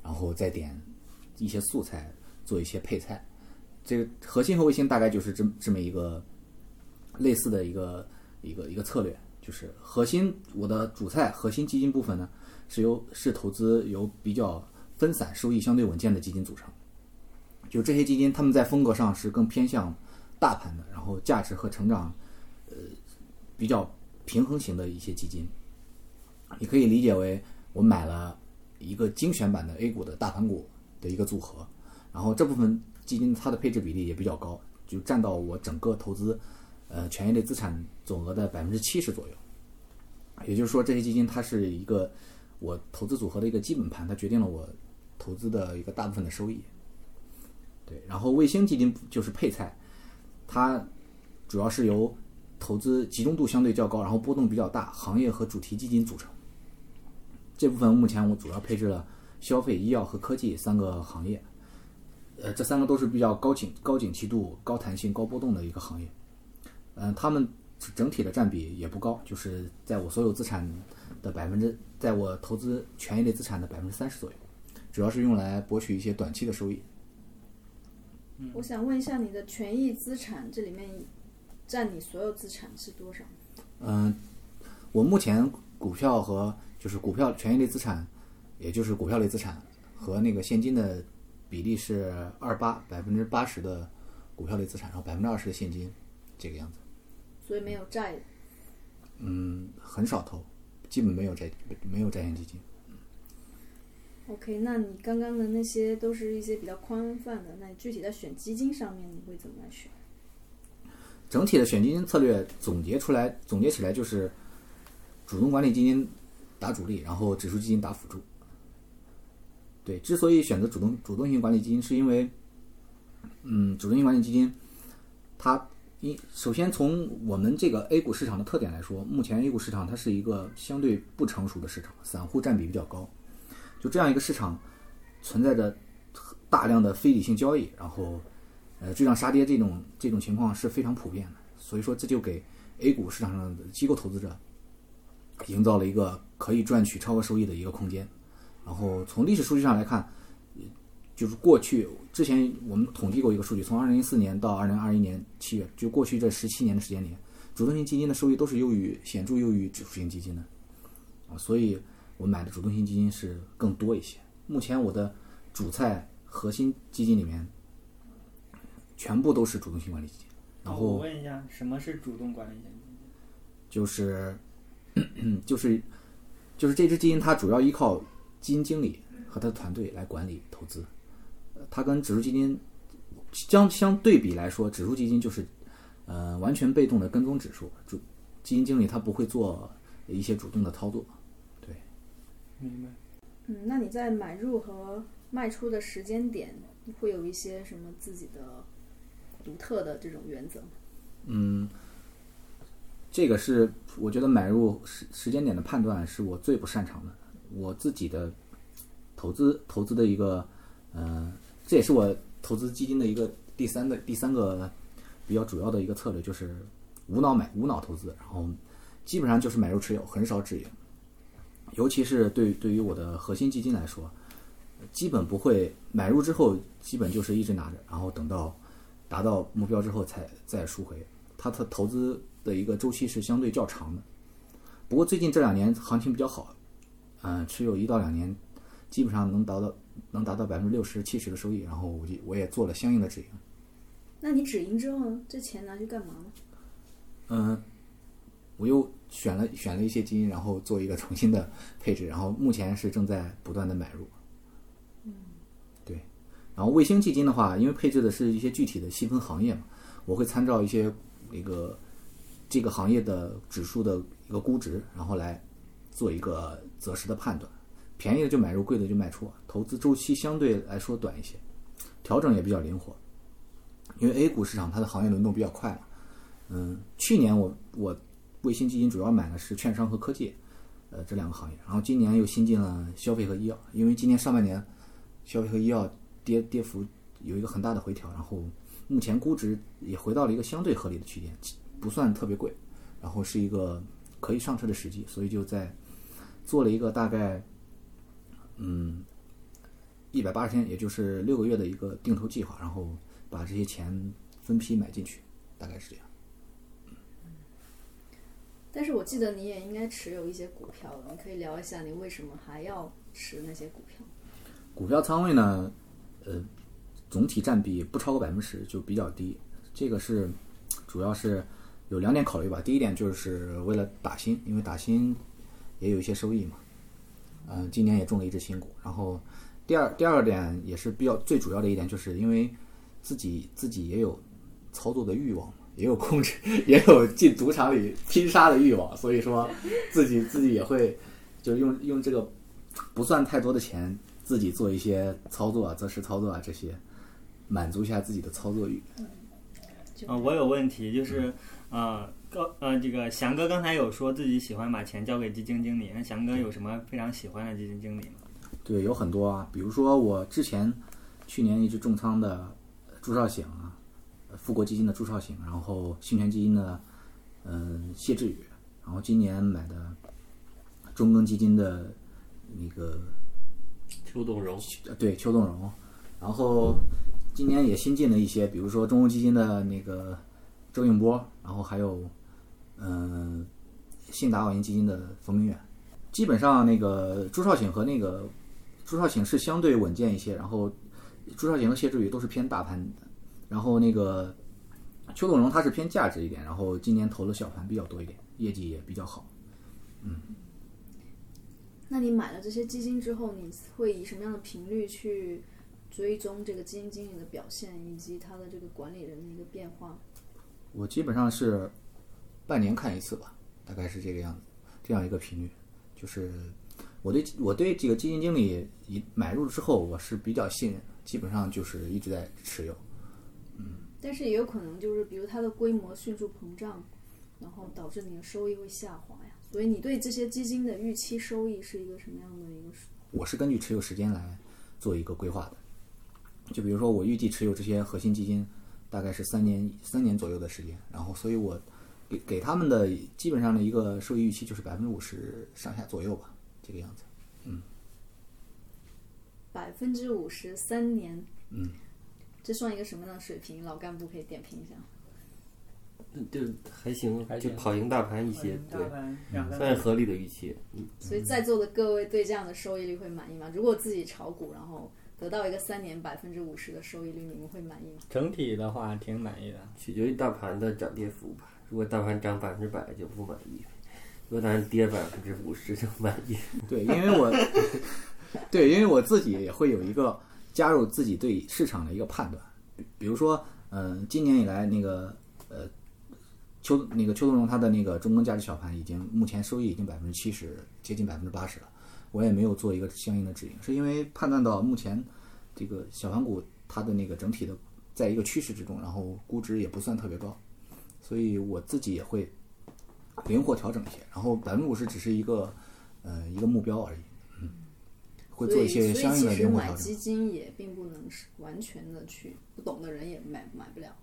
Speaker 4: 然后再点一些素菜，做一些配菜。这个核心和卫星大概就是这这么一个类似的一个一个一个策略，就是核心我的主菜核心基金部分呢，是由是投资由比较分散、收益相对稳健的基金组成。就这些基金，他们在风格上是更偏向大盘的，然后价值和成长，呃，比较平衡型的一些基金。你可以理解为我买了一个精选版的 A 股的大盘股的一个组合，然后这部分基金它的配置比例也比较高，就占到我整个投资呃权益类资产总额的百分之七十左右。也就是说，这些基金它是一个我投资组合的一个基本盘，它决定了我投资的一个大部分的收益。对，然后卫星基金就是配菜，它主要是由投资集中度相对较高，然后波动比较大，行业和主题基金组成。这部分目前我主要配置了消费、医药和科技三个行业，呃，这三个都是比较高景高景气度、高弹性、高波动的一个行业。嗯、他们整体的占比也不高，就是在我所有资产的百分之，在我投资权益类资产的百分之三十左右，主要是用来博取一些短期的收益。
Speaker 2: 我想问一下，你的权益资产这里面占你所有资产是多少？
Speaker 4: 嗯，我目前股票和就是股票权益类资产，也就是股票类资产和那个现金的比例是二八百分之八十的股票类资产，然后百分之二十的现金，这个样子。
Speaker 2: 所以没有债。
Speaker 4: 嗯，很少投，基本没有债没有债券基金。
Speaker 2: OK，那你刚刚的那些都是一些比较宽泛的，那你具体在选基金上面你会怎么来选？
Speaker 4: 整体的选基金策略总结出来，总结起来就是主动管理基金打主力，然后指数基金打辅助。对，之所以选择主动主动型管理基金，是因为，嗯，主动型管理基金，它一首先从我们这个 A 股市场的特点来说，目前 A 股市场它是一个相对不成熟的市场，散户占比比较高，就这样一个市场存在着大量的非理性交易，然后呃追涨杀跌这种这种情况是非常普遍的，所以说这就给 A 股市场上的机构投资者营造了一个可以赚取超额收益的一个空间。然后从历史数据上来看，呃就是过去之前我们统计过一个数据，从二零一四年到二零二一年七月，就过去这十七年的时间里，主动型基金的收益都是优于显著优于指数型基金的啊，所以我买的主动型基金是更多一些。目前我的主菜核心基金里面，全部都是主动型管理基金，然后我
Speaker 3: 问一下，什么是主动管理型基金？
Speaker 4: 就是 就是就是这只基金它主要依靠基金经理和他的团队来管理投资，呃它跟指数基金相相对比来说，指数基金就是呃完全被动的跟踪指数，主基金经理他不会做一些主动的操作。
Speaker 3: 对明白。
Speaker 2: 嗯，那你在买入和卖出的时间点会有一些什么自己的独特的这种原则吗？
Speaker 4: 嗯，这个是我觉得买入时时间点的判断是我最不擅长的。我自己的投资投资的一个，呃，这也是我投资基金的一个第三个第三个比较主要的一个策略，就是无脑买无脑投资，然后基本上就是买入持有，很少止盈。尤其是对对于我的核心基金来说，基本不会买入之后，基本就是一直拿着，然后等到达到目标之后才再赎回。它的投资的一个周期是相对较长的。不过最近这两年行情比较好，嗯、持有一到两年，基本上能达到能达到百分之六十七十的收益，然后我就我也做了相应的止盈。
Speaker 2: 那你止盈之后呢？这钱拿去干嘛呢？
Speaker 4: 嗯，我又选了选了一些基金，然后做一个重新的配置，然后目前是正在不断的买入。嗯，对。然后卫星基金的话，因为配置的是一些具体的细分行业嘛，我会参照一些那个这个行业的指数的一个估值，然后来做一个择时的判断，便宜的就买入，贵的就卖出，投资周期相对来说短一些，调整也比较灵活。因为 A 股市场它的行业轮动比较快嘛，嗯，去年我我卫星基金主要买的是券商和科技，呃这两个行业，然后今年又新进了消费和医药，因为今年上半年消费和医药跌跌幅有一个很大的回调，然后目前估值也回到了一个相对合理的区间，不算特别贵，然后是一个可以上车的时机，所以就在做了一个大概嗯一百八十天，也就是六个月的一个定投计划，然后把这些钱分批买进去，大概是这样。
Speaker 2: 但是我记得你也应该持有一些股票的，你可以聊一下你为什么还要持那些股票？
Speaker 4: 股票仓位呢，呃，总体占比不超过百分之十，就比较低。这个是主要是有两点考虑吧。第一点就是为了打新，因为打新也有一些收益嘛。嗯、今年也中了一只新股。然后第二第二点也是比较最主要的一点，就是因为自己自己也有操作的欲望嘛，也有控制，也有进赌场里拼杀的欲望，所以说自己自己也会就是用用这个不算太多的钱，自己做一些操作啊、择时操作啊这些，满足一下自己的操作欲。
Speaker 2: 就
Speaker 3: 啊、我有问题，就是呃，高呃，这个翔哥刚才有说自己喜欢把钱交给基金经理，那翔哥有什么非常喜欢的基金经理吗？
Speaker 4: 对，有很多啊，比如说我之前去年一直重仓的呃朱少醒啊，呃富国基金的朱少醒，然后兴全基金的嗯、谢志宇，然后今年买的中庚基金的那个
Speaker 5: 邱栋荣，
Speaker 4: 呃对邱栋荣，然后今年也新进了一些，比如说中欧基金的那个周应波，然后还有嗯、信达网银基金的冯明远，基本上那个朱少醒和那个朱少醒是相对稳健一些，然后朱少醒和谢志宇都是偏大盘的，然后那个邱栋荣他是偏价值一点，然后今年投了小盘比较多一点，业绩也比较好。
Speaker 2: 嗯那你买了这些基金之后，你会以什么样的频率去追踪这个基金经理的表现，以及他的这个管理人的一个变化？
Speaker 4: 我基本上是半年看一次吧，大概是这个样子，这样一个频率。就是我对我对这个基金经理一买入之后，我是比较信任，基本上就是一直在持有。
Speaker 2: 嗯但是也有可能就是，比如它的规模迅速膨胀，然后导致你的收益会下滑呀。所以你对这些基金的预期收益是一个什么样的一个数？
Speaker 4: 我是根据持有时间来做一个规划的。就比如说，我预计持有这些核心基金大概是三年三年左右的时间，然后所以我给给他们的基本上的一个收益预期就是百分之五十上下左右吧，这个样子。
Speaker 2: 嗯百分之五十三年，
Speaker 4: 嗯，
Speaker 2: 这算一个什么样的水平？老干部可以点评一下。
Speaker 5: 就还行，
Speaker 1: 还
Speaker 5: 就跑赢大盘一些，对，
Speaker 3: 两
Speaker 5: 算是合理的预期。嗯，
Speaker 2: 所以在座的各位对这样的收益率会满意吗？如果自己炒股，然后得到一个三年百分之五十的收益率，你们会满意吗？
Speaker 1: 整体的话挺满意的。
Speaker 5: 取决于大盘的涨跌幅吧。如果大盘涨百分之百就不满意，如果大盘跌百分之五十就满意。
Speaker 4: 对，因为我对，因为我自己也会有一个加入自己对市场的一个判断，比如说，嗯、今年以来那个呃，邱那个邱东荣他的那个中公价值小盘已经目前收益已经百分之七十，接近百分之八十了，我也没有做一个相应的指引，是因为判断到目前这个小盘股它的那个整体的在一个趋势之中，然后估值也不算特别高，所以我自己也会灵活调整一些，然后百分之五十只是一个呃一个目标而已，嗯，会做一些相应的灵活调整。
Speaker 2: 基金也并不能是完全的去，不懂的人也买买不了。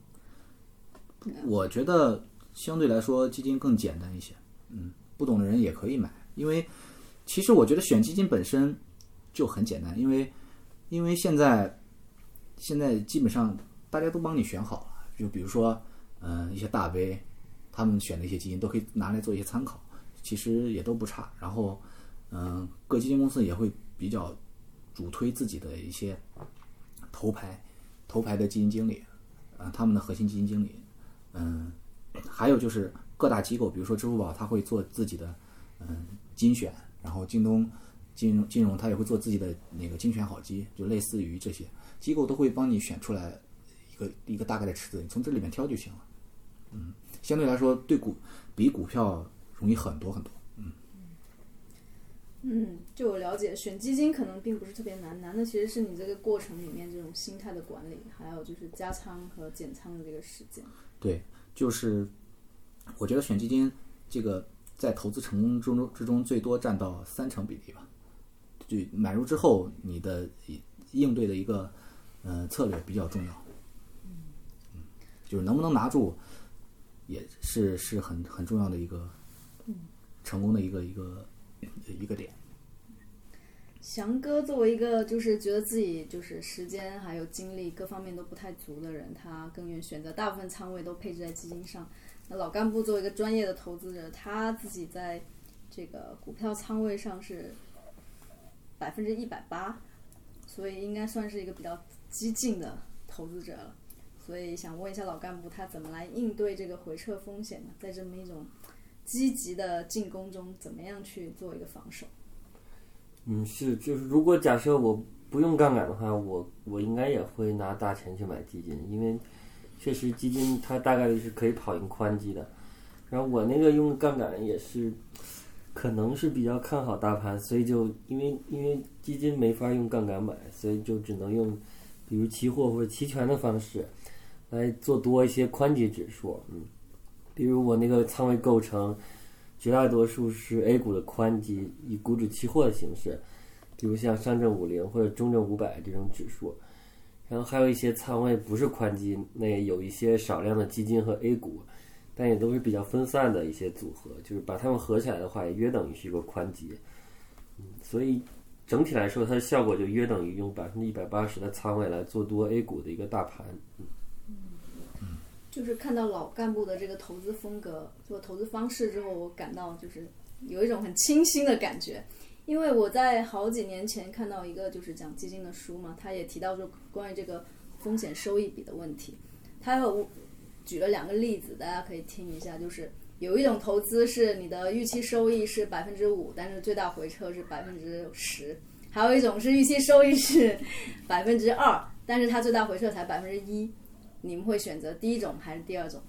Speaker 4: 我觉得相对来说基金更简单一些，嗯，不懂的人也可以买，因为其实我觉得选基金本身就很简单，因为因为现在现在基本上大家都帮你选好了，就比如说嗯、一些大 V 他们选的一些基金都可以拿来做一些参考，其实也都不差。然后嗯、各基金公司也会比较主推自己的一些头牌头牌的基金经理，啊、他们的核心基金经理。嗯，还有就是各大机构，比如说支付宝，它会做自己的嗯精选，然后京东金融金融它也会做自己的那个精选好基，就类似于这些机构都会帮你选出来一个一个大概的池子，你从这里面挑就行了。嗯，相对来说对股比股票容易很多很多。
Speaker 2: 嗯嗯，就我了解，选基金可能并不是特别难，难的其实是你这个过程里面这种心态的管理，还有就是加仓和减仓的这个时间。
Speaker 4: 对，就是我觉得选基金这个在投资成功之中之中最多占到三成比例吧。就买入之后，你的应对的一个呃策略比较重要。嗯，就是能不能拿住，也是是很很重要的一个成功的一个一个一个点。
Speaker 2: 翔哥作为一个就是觉得自己就是时间还有精力各方面都不太足的人，他更愿选择大部分仓位都配置在基金上。那老干部作为一个专业的投资者，他自己在这个股票仓位上是百分之一百八，所以应该算是一个比较激进的投资者了。所以想问一下老干部，他怎么来应对这个回撤风险呢？在这么一种积极的进攻中，怎么样去做一个防守？
Speaker 5: 嗯，是，就是如果假设我不用杠杆的话，我我应该也会拿大钱去买基金，因为确实基金它大概率是可以跑赢宽基的。然后我那个用杠杆也是，可能是比较看好大盘，所以就因为因为基金没法用杠杆买，所以就只能用比如期货或者期权的方式来做多一些宽基指数。嗯，比如我那个仓位构成。绝大多数是 A 股的宽基，以股指期货的形式，比如像上证五零或者中证五百这种指数，然后还有一些仓位不是宽基，那有一些少量的基金和 A 股，但也都是比较分散的一些组合，就是把它们合起来的话，也约等于是一个宽基，嗯，所以整体来说，它的效果就约等于用百分之一百八十的仓位来做多 A 股的一个大盘，嗯。
Speaker 2: 就是看到老干部的这个投资风格做投资方式之后，我感到就是有一种很清新的感觉。因为我在好几年前看到一个就是讲基金的书嘛，他也提到说关于这个风险收益比的问题。他有举了两个例子，大家可以听一下。就是有一种投资是你的预期收益是百分之五，但是最大回撤是百分之十；还有一种是预期收益是百分之二，但是它最大回撤才百分之一。你们会选择第一种还是第二种？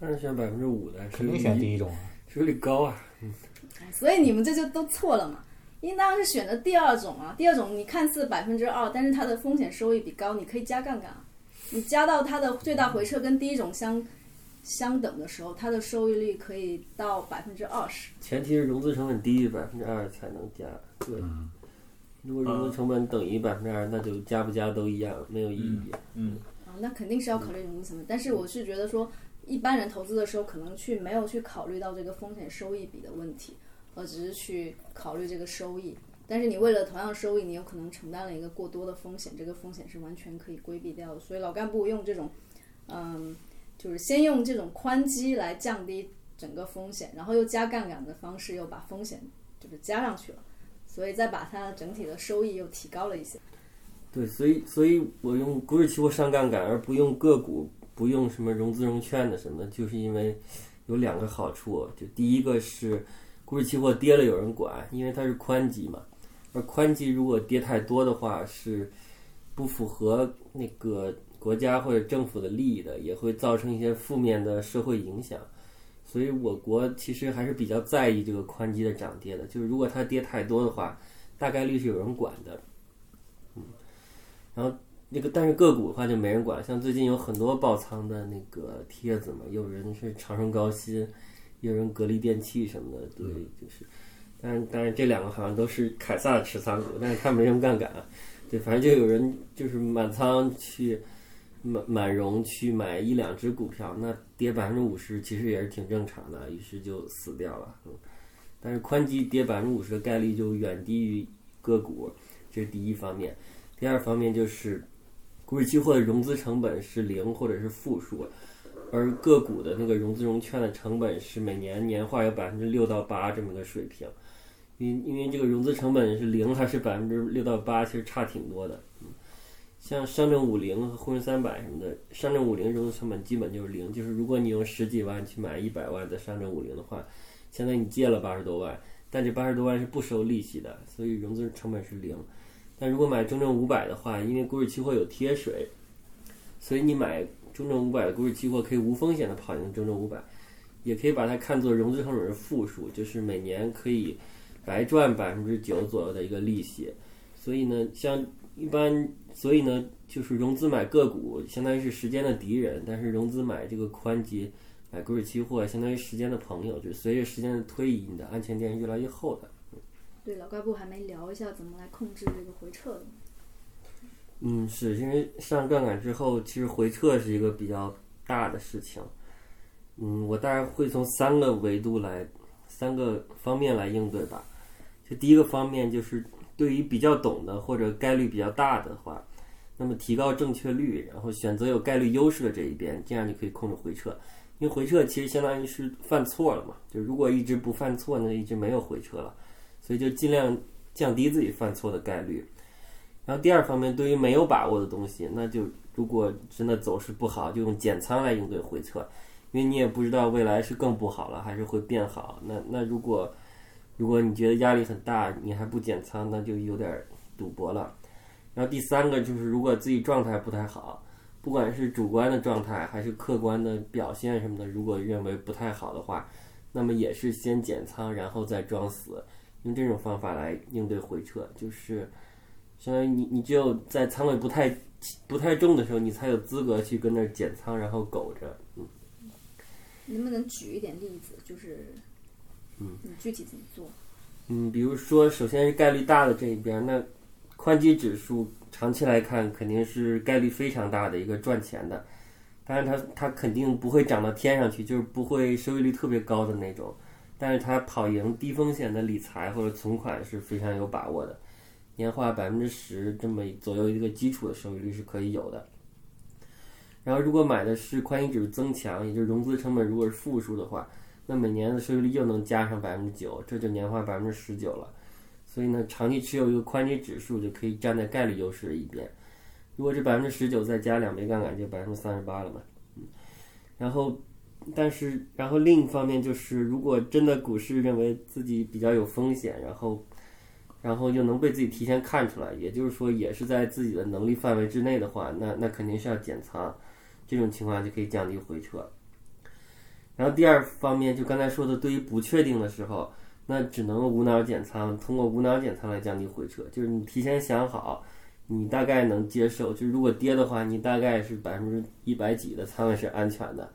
Speaker 5: 当然选百分之五的，
Speaker 4: 肯定选第一种，
Speaker 5: 收益率高啊。嗯，
Speaker 2: 所以你们这就都错了嘛？应当是选择第二种啊。第二种你看似百分之二，但是它的风险收益比高，你可以加杠杆。你加到它的最大回撤跟第一种相相等的时候，它的收益率可以到百分之二十。
Speaker 5: 前提是融资成本低于百分之二才能加。对。如果融资成本等于百分之二，那就加不加都一样，没有意义。
Speaker 3: 嗯。
Speaker 2: 那肯定是要考虑融资成本，但是我是觉得说，一般人投资的时候可能去没有去考虑到这个风险收益比的问题，而只是去考虑这个收益。但是你为了同样收益，你有可能承担了一个过多的风险，这个风险是完全可以规避掉的。所以老干部用这种，嗯，就是先用这种宽基来降低整个风险，然后又加杠杆的方式又把风险就是加上去了，所以再把它整体的收益又提高了一些。
Speaker 5: 对，所以所以我用股指期货上杠杆，而不用个股，不用什么融资融券的什么，就是因为有两个好处。就第一个是股指期货跌了有人管，因为它是宽基嘛，而宽基如果跌太多的话是不符合那个国家或者政府的利益的，也会造成一些负面的社会影响。所以我国其实还是比较在意这个宽基的涨跌的，就是如果它跌太多的话，大概率是有人管的。然后那个，但是个股的话就没人管。像最近有很多爆仓的那个帖子嘛，有人是长生高新，有人格力电器什么的，对，就是。但是但是这两个好像都是凯撒的持仓股，但是他没什么杠杆。对，反正就有人就是满仓去满满融去买一两只股票，那跌百分之五十其实也是挺正常的，于是就死掉了。嗯。但是宽基跌百分之五十的概率就远低于个股，这是第一方面。第二方面就是，股指期货的融资成本是零或者是负数，而个股的那个融资融券的成本是每年年化有百分之六到八这么个水平。因因为这个融资成本是零还是百分之六到八，其实差挺多的。像上证五零和沪深三百什么的，上证五零融资成本基本就是零，就是如果你用十几万去买一百万的上证五零的话，相当于你借了八十多万，但这八十多万是不收利息的，所以融资成本是零。但如果买中证五百的话，因为股指期货有贴水，所以你买中证五百的股指期货可以无风险的跑赢中证五百，也可以把它看作融资成本是负数，就是每年可以白赚百分之九左右的一个利息。所以呢，像一般，所以呢，就是融资买个股相当于是时间的敌人，但是融资买这个宽基、买股指期货相当于时间的朋友，就随着时间的推移，你的安全垫越来越厚的。
Speaker 2: 对，老干部还没聊一下怎么来控制这个回撤的。
Speaker 5: 嗯，是因为上杠杆之后，其实回撤是一个比较大的事情。嗯，我大概会从三个维度来，三个方面来应对吧。就第一个方面就是。对于比较懂的或者概率比较大的话，那么提高正确率，然后选择有概率优势的这一边，这样就可以控制回撤。因为回撤其实相当于是犯错了嘛，就如果一直不犯错，那一直没有回撤了，所以就尽量降低自己犯错的概率。然后第二方面，对于没有把握的东西，那就如果真的走势不好，就用减仓来应对回撤，因为你也不知道未来是更不好了还是会变好。那那如果如果你觉得压力很大，你还不减仓，那就有点赌博了。然后第三个就是，如果自己状态不太好，不管是主观的状态还是客观的表现什么的，如果认为不太好的话，那么也是先减仓，然后再装死，用这种方法来应对回撤。就是相当于你，你只有在仓位不太不太重的时候，你才有资格去跟那儿减仓，然后苟着。嗯，
Speaker 2: 能不能举一点例子？就是。嗯，你具体怎么做？
Speaker 5: 嗯，比如说，首先是概率大的这一边，那宽基指数长期来看肯定是概率非常大的一个赚钱的，当然它它肯定不会涨到天上去，就是不会收益率特别高的那种，但是它跑赢低风险的理财或者存款是非常有把握的，年化百分之十这么左右一个基础的收益率是可以有的。然后如果买的是宽基指数增强，也就是融资成本如果是负数的话。那每年的收益率又能加上百分之九，这就年化百分之十九了。所以呢，长期持有一个宽基指数就可以站在概率优势的一边。如果这百分之十九再加两倍杠杆，就百分之三十八了嘛。嗯。然后，但是，然后另一方面就是，如果真的股市认为自己比较有风险，然后，然后又能被自己提前看出来，也就是说也是在自己的能力范围之内的话，那那肯定是要减仓。这种情况就可以降低回撤。然后第二方面，就刚才说的，对于不确定的时候，那只能无脑减仓，通过无脑减仓来降低回撤。就是你提前想好，你大概能接受，就是如果跌的话，你大概是百分之一百几的仓位是安全的。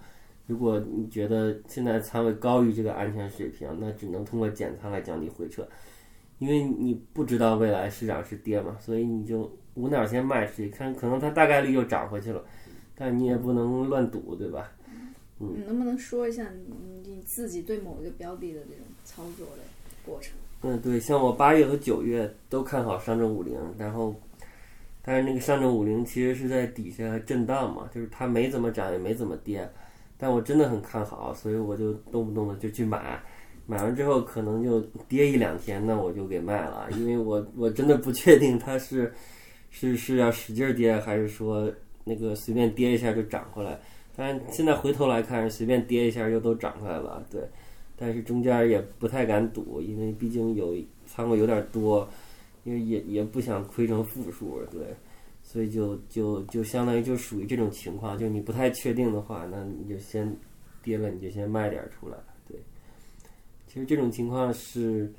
Speaker 5: 如果你觉得现在仓位高于这个安全水平，那只能通过减仓来降低回撤，因为你不知道未来市场是跌嘛，所以你就无脑先卖出去，看可能它大概率又涨回去了，但你也不能乱赌，对吧？
Speaker 2: 你能不能说一下你你自己对某一个标的的这种操作的过程？
Speaker 5: 嗯，对，像我八月和九月都看好上证五零，然后，但是那个上证五零其实是在底下震荡嘛，就是它没怎么涨也没怎么跌，但我真的很看好，所以我就动不动的就去买，买完之后可能就跌一两天，那我就给卖了，因为我我真的不确定它是是是要使劲跌，还是说那个随便跌一下就涨回来。但现在回头来看，随便跌一下又都涨回来了，对。但是中间也不太敢赌，因为毕竟有仓位有点多，因为也也不想亏成负数，对。所以就就就相当于就属于这种情况，就你不太确定的话，那你就先跌了，你就先卖点出来，对。其实这种情况是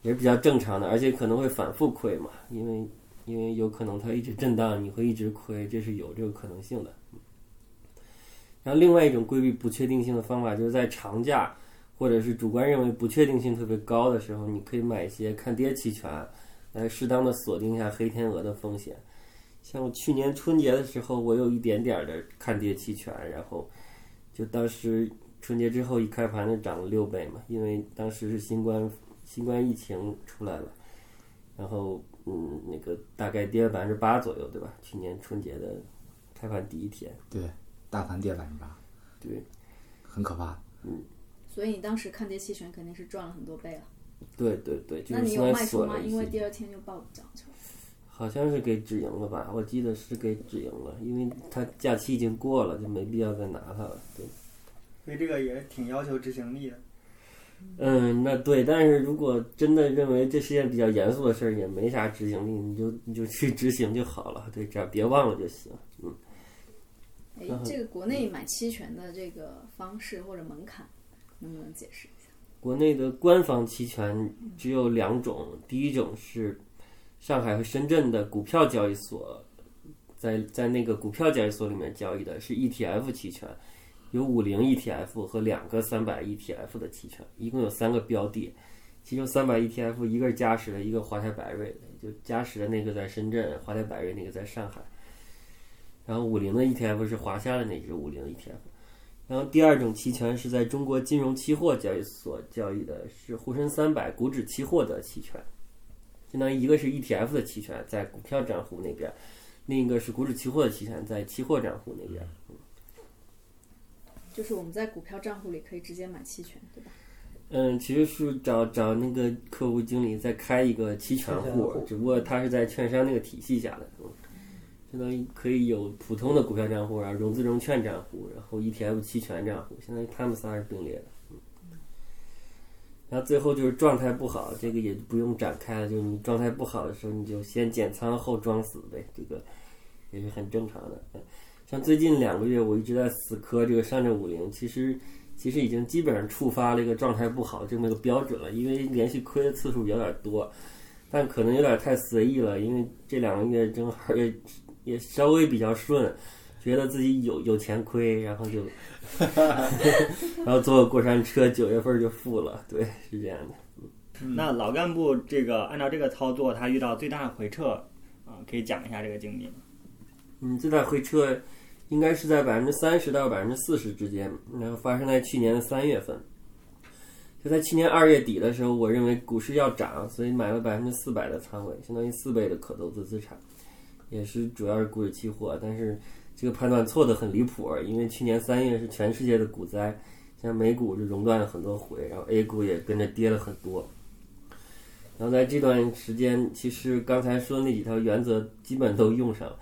Speaker 5: 也是比较正常的，而且可能会反复亏嘛，因为因为有可能它一直震荡，你会一直亏，这是有这个可能性的。然后，另外一种规避不确定性的方法，就是在长假或者是主观认为不确定性特别高的时候，你可以买一些看跌期权，来适当的锁定一下黑天鹅的风险。像我去年春节的时候，我有一点点的看跌期权，然后就当时春节之后一开盘就涨了六倍嘛，因为当时是新冠新冠疫情出来了，然后嗯，那个大概跌了百分之八左右，对吧？去年春节的开盘第一天，
Speaker 4: 对。大盘跌百分之八，
Speaker 5: 对，
Speaker 4: 很可怕。
Speaker 5: 嗯，
Speaker 2: 所以你当时看跌期权肯定是赚了很多倍了。
Speaker 5: 对对对，
Speaker 2: 那你有卖出吗？因为第二天就暴涨去了。
Speaker 5: 好像是给止盈了吧？我记得是给止盈了，因为他假期已经过了，就没必要再拿它了。对，
Speaker 3: 所以这个也挺要求执行力的。
Speaker 5: 嗯，那对，但是如果真的认为这是件比较严肃的事儿，也没啥执行力，你就你就去执行就好了。对，只要别忘了就行。嗯。哎
Speaker 2: 这个国内买期权的这个方式或者门槛，能不能解释一下？
Speaker 5: 国内的官方期权只有两种，第一种是上海和深圳的股票交易所，在在那个股票交易所里面交易的是 ETF 期权，有五零 ETF 和两个三百 ETF 的期权，一共有三个标的，其中三百 ETF 一个是嘉实的，一个华泰柏瑞的，就嘉实的那个在深圳，华泰柏瑞那个在上海，然后五零的 ETF 是华夏的那只五零 ETF。然后第二种期权是在中国金融期货交易所交易的，是沪深三百股指期货的期权，相当于一个是 ETF 的期权在股票账户那边，另一个是股指期货的期权在期货账户那边。
Speaker 2: 就是我们在股票账户里可以直接买期权，对吧？
Speaker 5: 嗯，其实是找找那个客户经理再开一个期权户，只不过他是在券商那个体系下的，嗯，相当于可以有普通的股票账户，然后融资融券账户，然后 ETF 期权账户，相当于他们仨是并列的，嗯。然后最后就是状态不好，这个也不用展开了，就是你状态不好的时候，你就先减仓后装死呗，这个也是很正常的。像最近两个月，我一直在死磕这个上证五零，其实其实已经基本上触发了一个状态不好这么个标准了，因为连续亏的次数有点多，但可能有点太随意了，因为这两个月正好也也稍微比较顺，觉得自己有有钱亏，然后就，然后坐过山车，九月份就付了，对，是这样的。
Speaker 3: 那老干部这个按照这个操作，他遇到最大的回撤啊、可以讲一下这个经历吗？
Speaker 5: 嗯，最大回撤应该是在百分之三十到百分之四十之间，然后发生在去年的三月份。就在去年二月底的时候，我认为股市要涨，所以买了百分之四百的仓位，相当于四倍的可投资资产，也是主要是股指期货。但是这个判断错的很离谱，因为去年三月是全世界的股灾，像美股就熔断了很多回，然后 A 股也跟着跌了很多。然后在这段时间，其实刚才说那几条原则基本都用上了。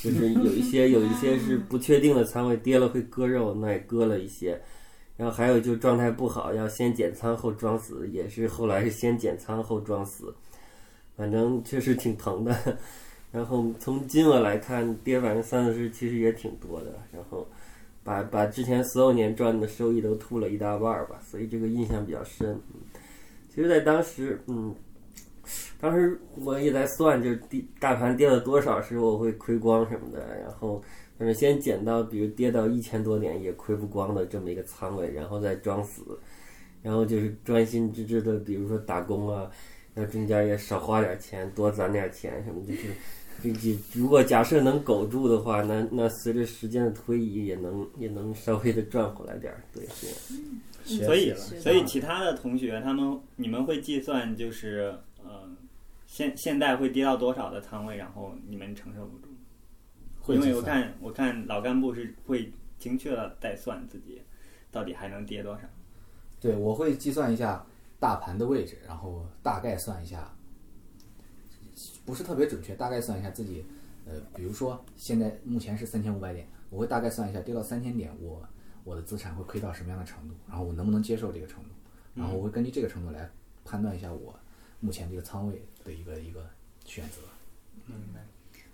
Speaker 5: 就是有一些有一些是不确定的仓位跌了会割肉，那也割了一些。然后还有就状态不好，要先减仓后装死，也是后来是先减仓后装死，反正确实挺疼的。然后从金额来看，跌百分之三四十其实也挺多的。然后把把之前所有年赚的收益都吐了一大半儿吧，所以这个印象比较深。其实，在当时，嗯。当时我也在算，就是跌大盘跌了多少时候我会亏光什么的，然后但是先减到比如跌到一千多点也亏不光的这么一个仓位，然后再装死，然后就是专心致志的，比如说打工啊，然后中间也少花点钱，多攒点钱什么，就是这这如果假设能苟住的话，那那随着时间的推移也能也能稍微的赚回来点儿，对，是。
Speaker 3: 所以所以其他的同学他们你们会计算就是呃现现在会跌到多少的仓位，然后你们承受不住。因为我看我看老干部是会精确的再算自己到底还能跌多少。
Speaker 4: 对，我会计算一下大盘的位置，然后大概算一下，不是特别准确，大概算一下自己，呃，比如说现在目前是三千五百点，我会大概算一下跌到三千点，我我的资产会亏到什么样的程度，然后我能不能接受这个程度，然后我会根据这个程度来判断一下我目前这个仓位的一个一个选择。
Speaker 3: 明白。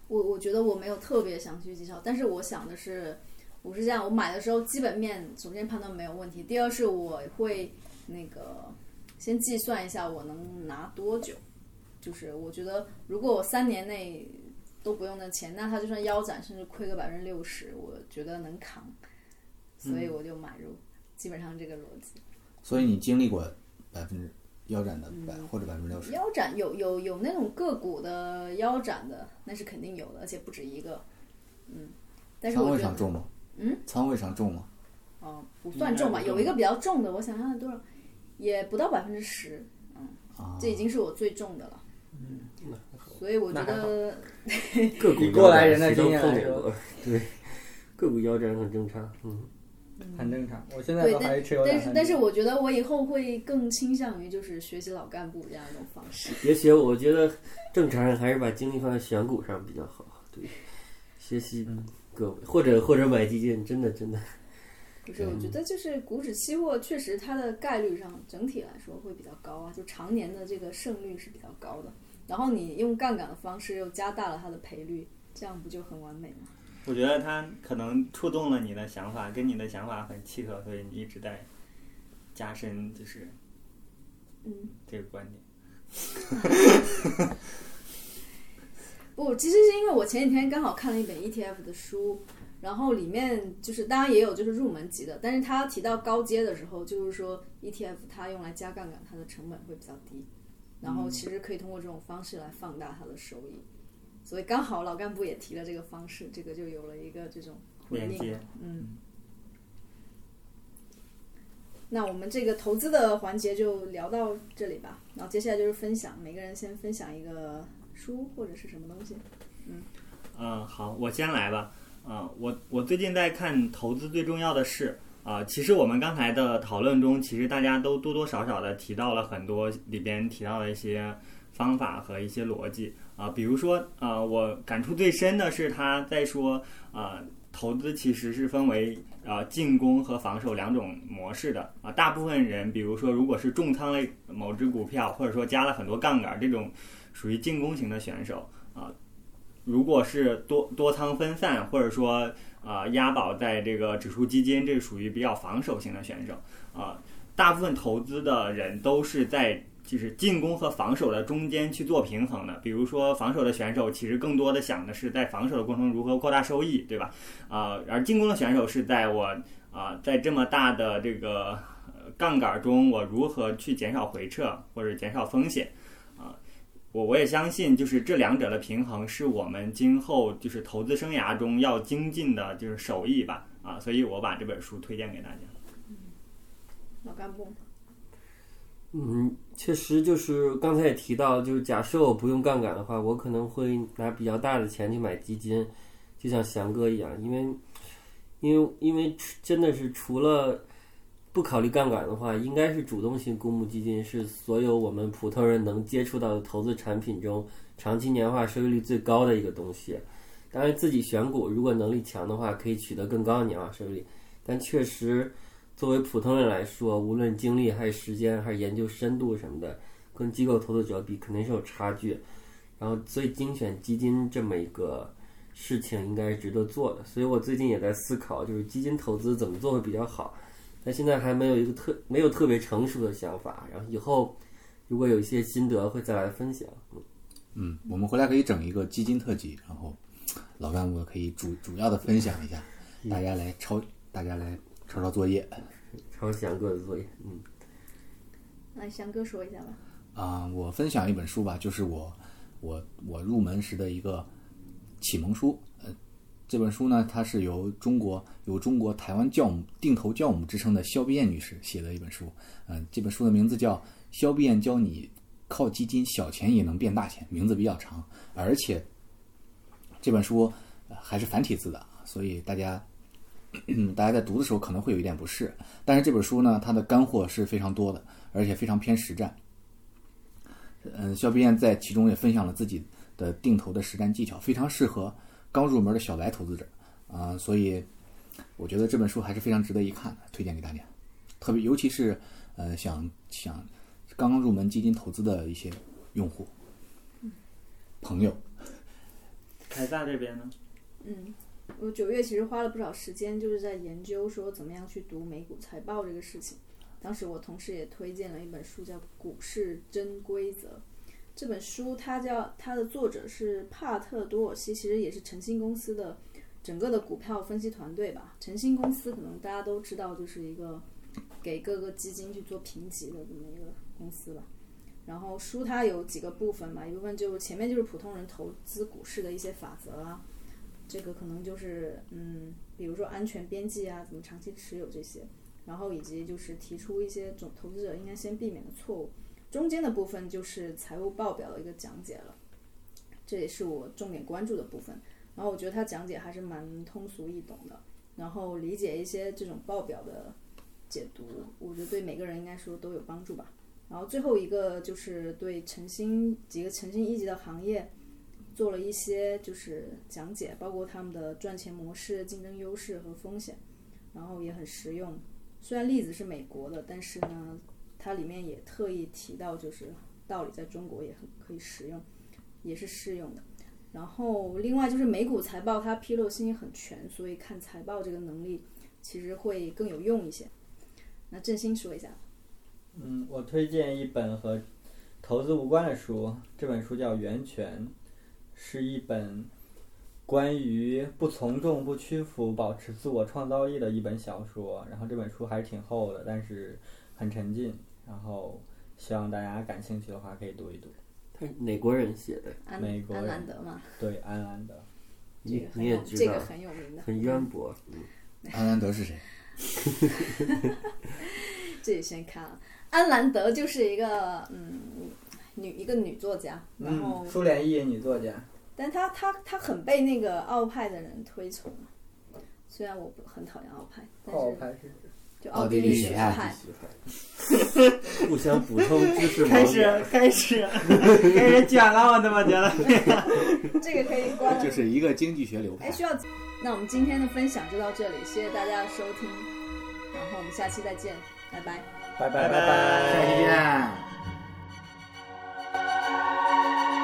Speaker 2: 我我觉得我没有特别详细介绍，但是我想的是，我是这样，我买的时候基本面首先判断没有问题，第二是我会那个先计算一下我能拿多久，就是我觉得如果我三年内都不用那钱，那他就算腰斩，甚至亏个百分之六十，我觉得能扛，所以我就买入，基本上这个逻辑。
Speaker 4: 所以你经历过百分之腰斩的百、或者百分之六十，
Speaker 2: 腰斩有有有那种个股的腰斩的，那是肯定有的，而且不止一个。嗯，但是
Speaker 4: 仓位上重吗？
Speaker 2: 嗯，
Speaker 4: 仓位上重吗？
Speaker 2: 哦，不算重吧，有一个比较重的，我想想多少，也不到百分之十，
Speaker 4: 啊，
Speaker 2: 这已经是我最重的了。所以我觉得
Speaker 5: 个股
Speaker 1: 过来人来说
Speaker 5: 碰见过，对，个股腰斩很正常，嗯。
Speaker 1: 很正常。我现在，都还
Speaker 2: 但
Speaker 1: 持有两
Speaker 2: 但是但是我觉得我以后会更倾向于就是学习老干部这样一种方式。
Speaker 5: 也许，我觉得正常人还是把精力放在选股上比较好。对，学习各位，或者或者买基金，真的真的，
Speaker 2: 不是，我觉得就是股指期货确实它的概率上整体来说会比较高啊，就常年的这个胜率是比较高的。然后你用杠杆的方式又加大了它的赔率，这样不就很完美吗？
Speaker 3: 我觉得他可能触动了你的想法，跟你的想法很契合，所以你一直在加深就是
Speaker 2: 嗯，
Speaker 3: 这个观点。
Speaker 2: 不，其实是因为我前几天刚好看了一本 ETF 的书，然后里面就是当然也有就是入门级的，但是他提到高阶的时候，就是说 ETF 它用来加杠杆，它的成本会比较低，然后其实可以通过这种方式来放大它的收益，所以刚好老干部也提了这个方式，这个就有了一个这种回应。
Speaker 3: 连接，
Speaker 2: 嗯，那我们这个投资的环节就聊到这里吧，然后接下来就是分享，每个人先分享一个书或者是什么东西。
Speaker 3: 嗯，嗯好，我先来吧。啊、我我最近在看《投资最重要的事》啊、其实我们刚才的讨论中，其实大家都多多少少的提到了很多里边提到的一些方法和一些逻辑啊、比如说啊、我感触最深的是他在说啊、投资其实是分为啊进攻和防守两种模式的啊。大部分人，比如说如果是重仓类某只股票，或者说加了很多杠杆，这种属于进攻型的选手啊。如果是多多仓分散，或者说啊、押宝在这个指数基金，这属于比较防守型的选手啊、大部分投资的人都是在就是进攻和防守的中间去做平衡的。比如说防守的选手，其实更多的想的是在防守的过程中如何扩大收益，对吧？啊、而进攻的选手是在我啊、在这么大的这个杠杆中，我如何去减少回撤或者减少风险？我我也相信，就是这两者的平衡是我们今后就是投资生涯中要精进的，就是手艺吧啊，所以我把这本书推荐给大家。
Speaker 2: 嗯老干部，
Speaker 5: 嗯，确实就是刚才也提到，就是假设我不用杠杆的话，我可能会拿比较大的钱去买基金，就像翔哥一样，因为因为因为真的是除了不考虑杠杆的话，应该是主动性公募基金是所有我们普通人能接触到的投资产品中长期年化收益率最高的一个东西。当然，自己选股如果能力强的话，可以取得更高的年化收益率，但确实。作为普通人来说，无论精力还是时间还是研究深度什么的，跟机构投资者比肯定是有差距。然后，所以精选基金这么一个事情应该是值得做的。所以我最近也在思考，就是基金投资怎么做会比较好。但现在还没有一个特没有特别成熟的想法。然后以后如果有一些心得会再来分享。
Speaker 4: 嗯，我们回来可以整一个基金特辑，然后老干部可以主主要的分享一下，大家来抄，大家来抄抄作业。
Speaker 5: 抄翔哥的作业，嗯，
Speaker 2: 来翔哥说一下吧。
Speaker 4: 啊、我分享一本书吧，就是我我我入门时的一个启蒙书。这本书呢，它是由中国有中国台湾教母定投教母之称的肖碧燕女士写的一本书。嗯、这本书的名字叫《肖碧燕教你靠基金小钱也能变大钱》，名字比较长，而且这本书还是繁体字的，所以大家。大家在读的时候可能会有一点不适，但是这本书呢，它的干货是非常多的，而且非常偏实战。嗯，肖碧燕在其中也分享了自己的定投的实战技巧，非常适合刚入门的小白投资者啊、所以我觉得这本书还是非常值得一看的，推荐给大家。特别尤其是呃想想刚刚入门基金投资的一些用户朋友，
Speaker 3: 凯撒这边呢？
Speaker 2: 嗯，我九月其实花了不少时间，就是在研究说怎么样去读美股财报这个事情。当时我同事也推荐了一本书，叫《股市真规则》。这本书它叫它的作者是帕特多尔西，其实也是晨星公司的整个的股票分析团队吧。晨星公司可能大家都知道，就是一个给各个基金去做评级的这么一个公司吧。然后书它有几个部分嘛，一部分就前面就是普通人投资股市的一些法则啊，这个可能就是嗯，比如说安全边际啊，怎么长期持有这些，然后以及就是提出一些总投资者应该先避免的错误。中间的部分就是财务报表的一个讲解了，这也是我重点关注的部分。然后我觉得他讲解还是蛮通俗易懂的，然后理解一些这种报表的解读，我觉得对每个人应该说都有帮助吧。然后最后一个就是对晨星几个晨星一级的行业做了一些就是讲解，包括他们的赚钱模式、竞争优势和风险，然后也很实用。虽然例子是美国的，但是呢，它里面也特意提到，就是道理在中国也很可以实用，也是适用的。然后另外就是美股财报它披露信息很全，所以看财报这个能力其实会更有用一些。那振兴说一下，
Speaker 1: 嗯，我推荐一本和投资无关的书，这本书叫《源泉》，是一本关于不从众、不屈服、保持自我创造力的一本小说。然后这本书还是挺厚的，但是很沉浸。然后希望大家感兴趣的话可以读一读。
Speaker 5: 他哪国人写的？
Speaker 2: 安安
Speaker 1: 美国人
Speaker 2: 兰德嘛，
Speaker 1: 对，安兰德。
Speaker 5: 你你也知道
Speaker 2: 这个，很有名的，
Speaker 5: 很渊博。
Speaker 4: 安兰德是谁？
Speaker 2: 这里先看啊，安兰德就是一个嗯女一个女作家，然后、
Speaker 1: 嗯，苏联裔女作家。
Speaker 2: 但她她她很被那个奥派的人推崇啊。虽然我不很讨厌奥派，但是
Speaker 1: 后派是指
Speaker 4: 奥地利学派，
Speaker 5: 互相补充知识。
Speaker 3: 开始，开始，开始卷了，我怎么觉得？
Speaker 2: 这个可以关。
Speaker 4: 就是一个经济学流派。
Speaker 2: 还需要，那我们今天的分享就到这里，谢谢大家的收听，然后我们下期再见，
Speaker 1: 拜拜，拜
Speaker 3: 拜拜
Speaker 1: 拜，
Speaker 4: 下期见。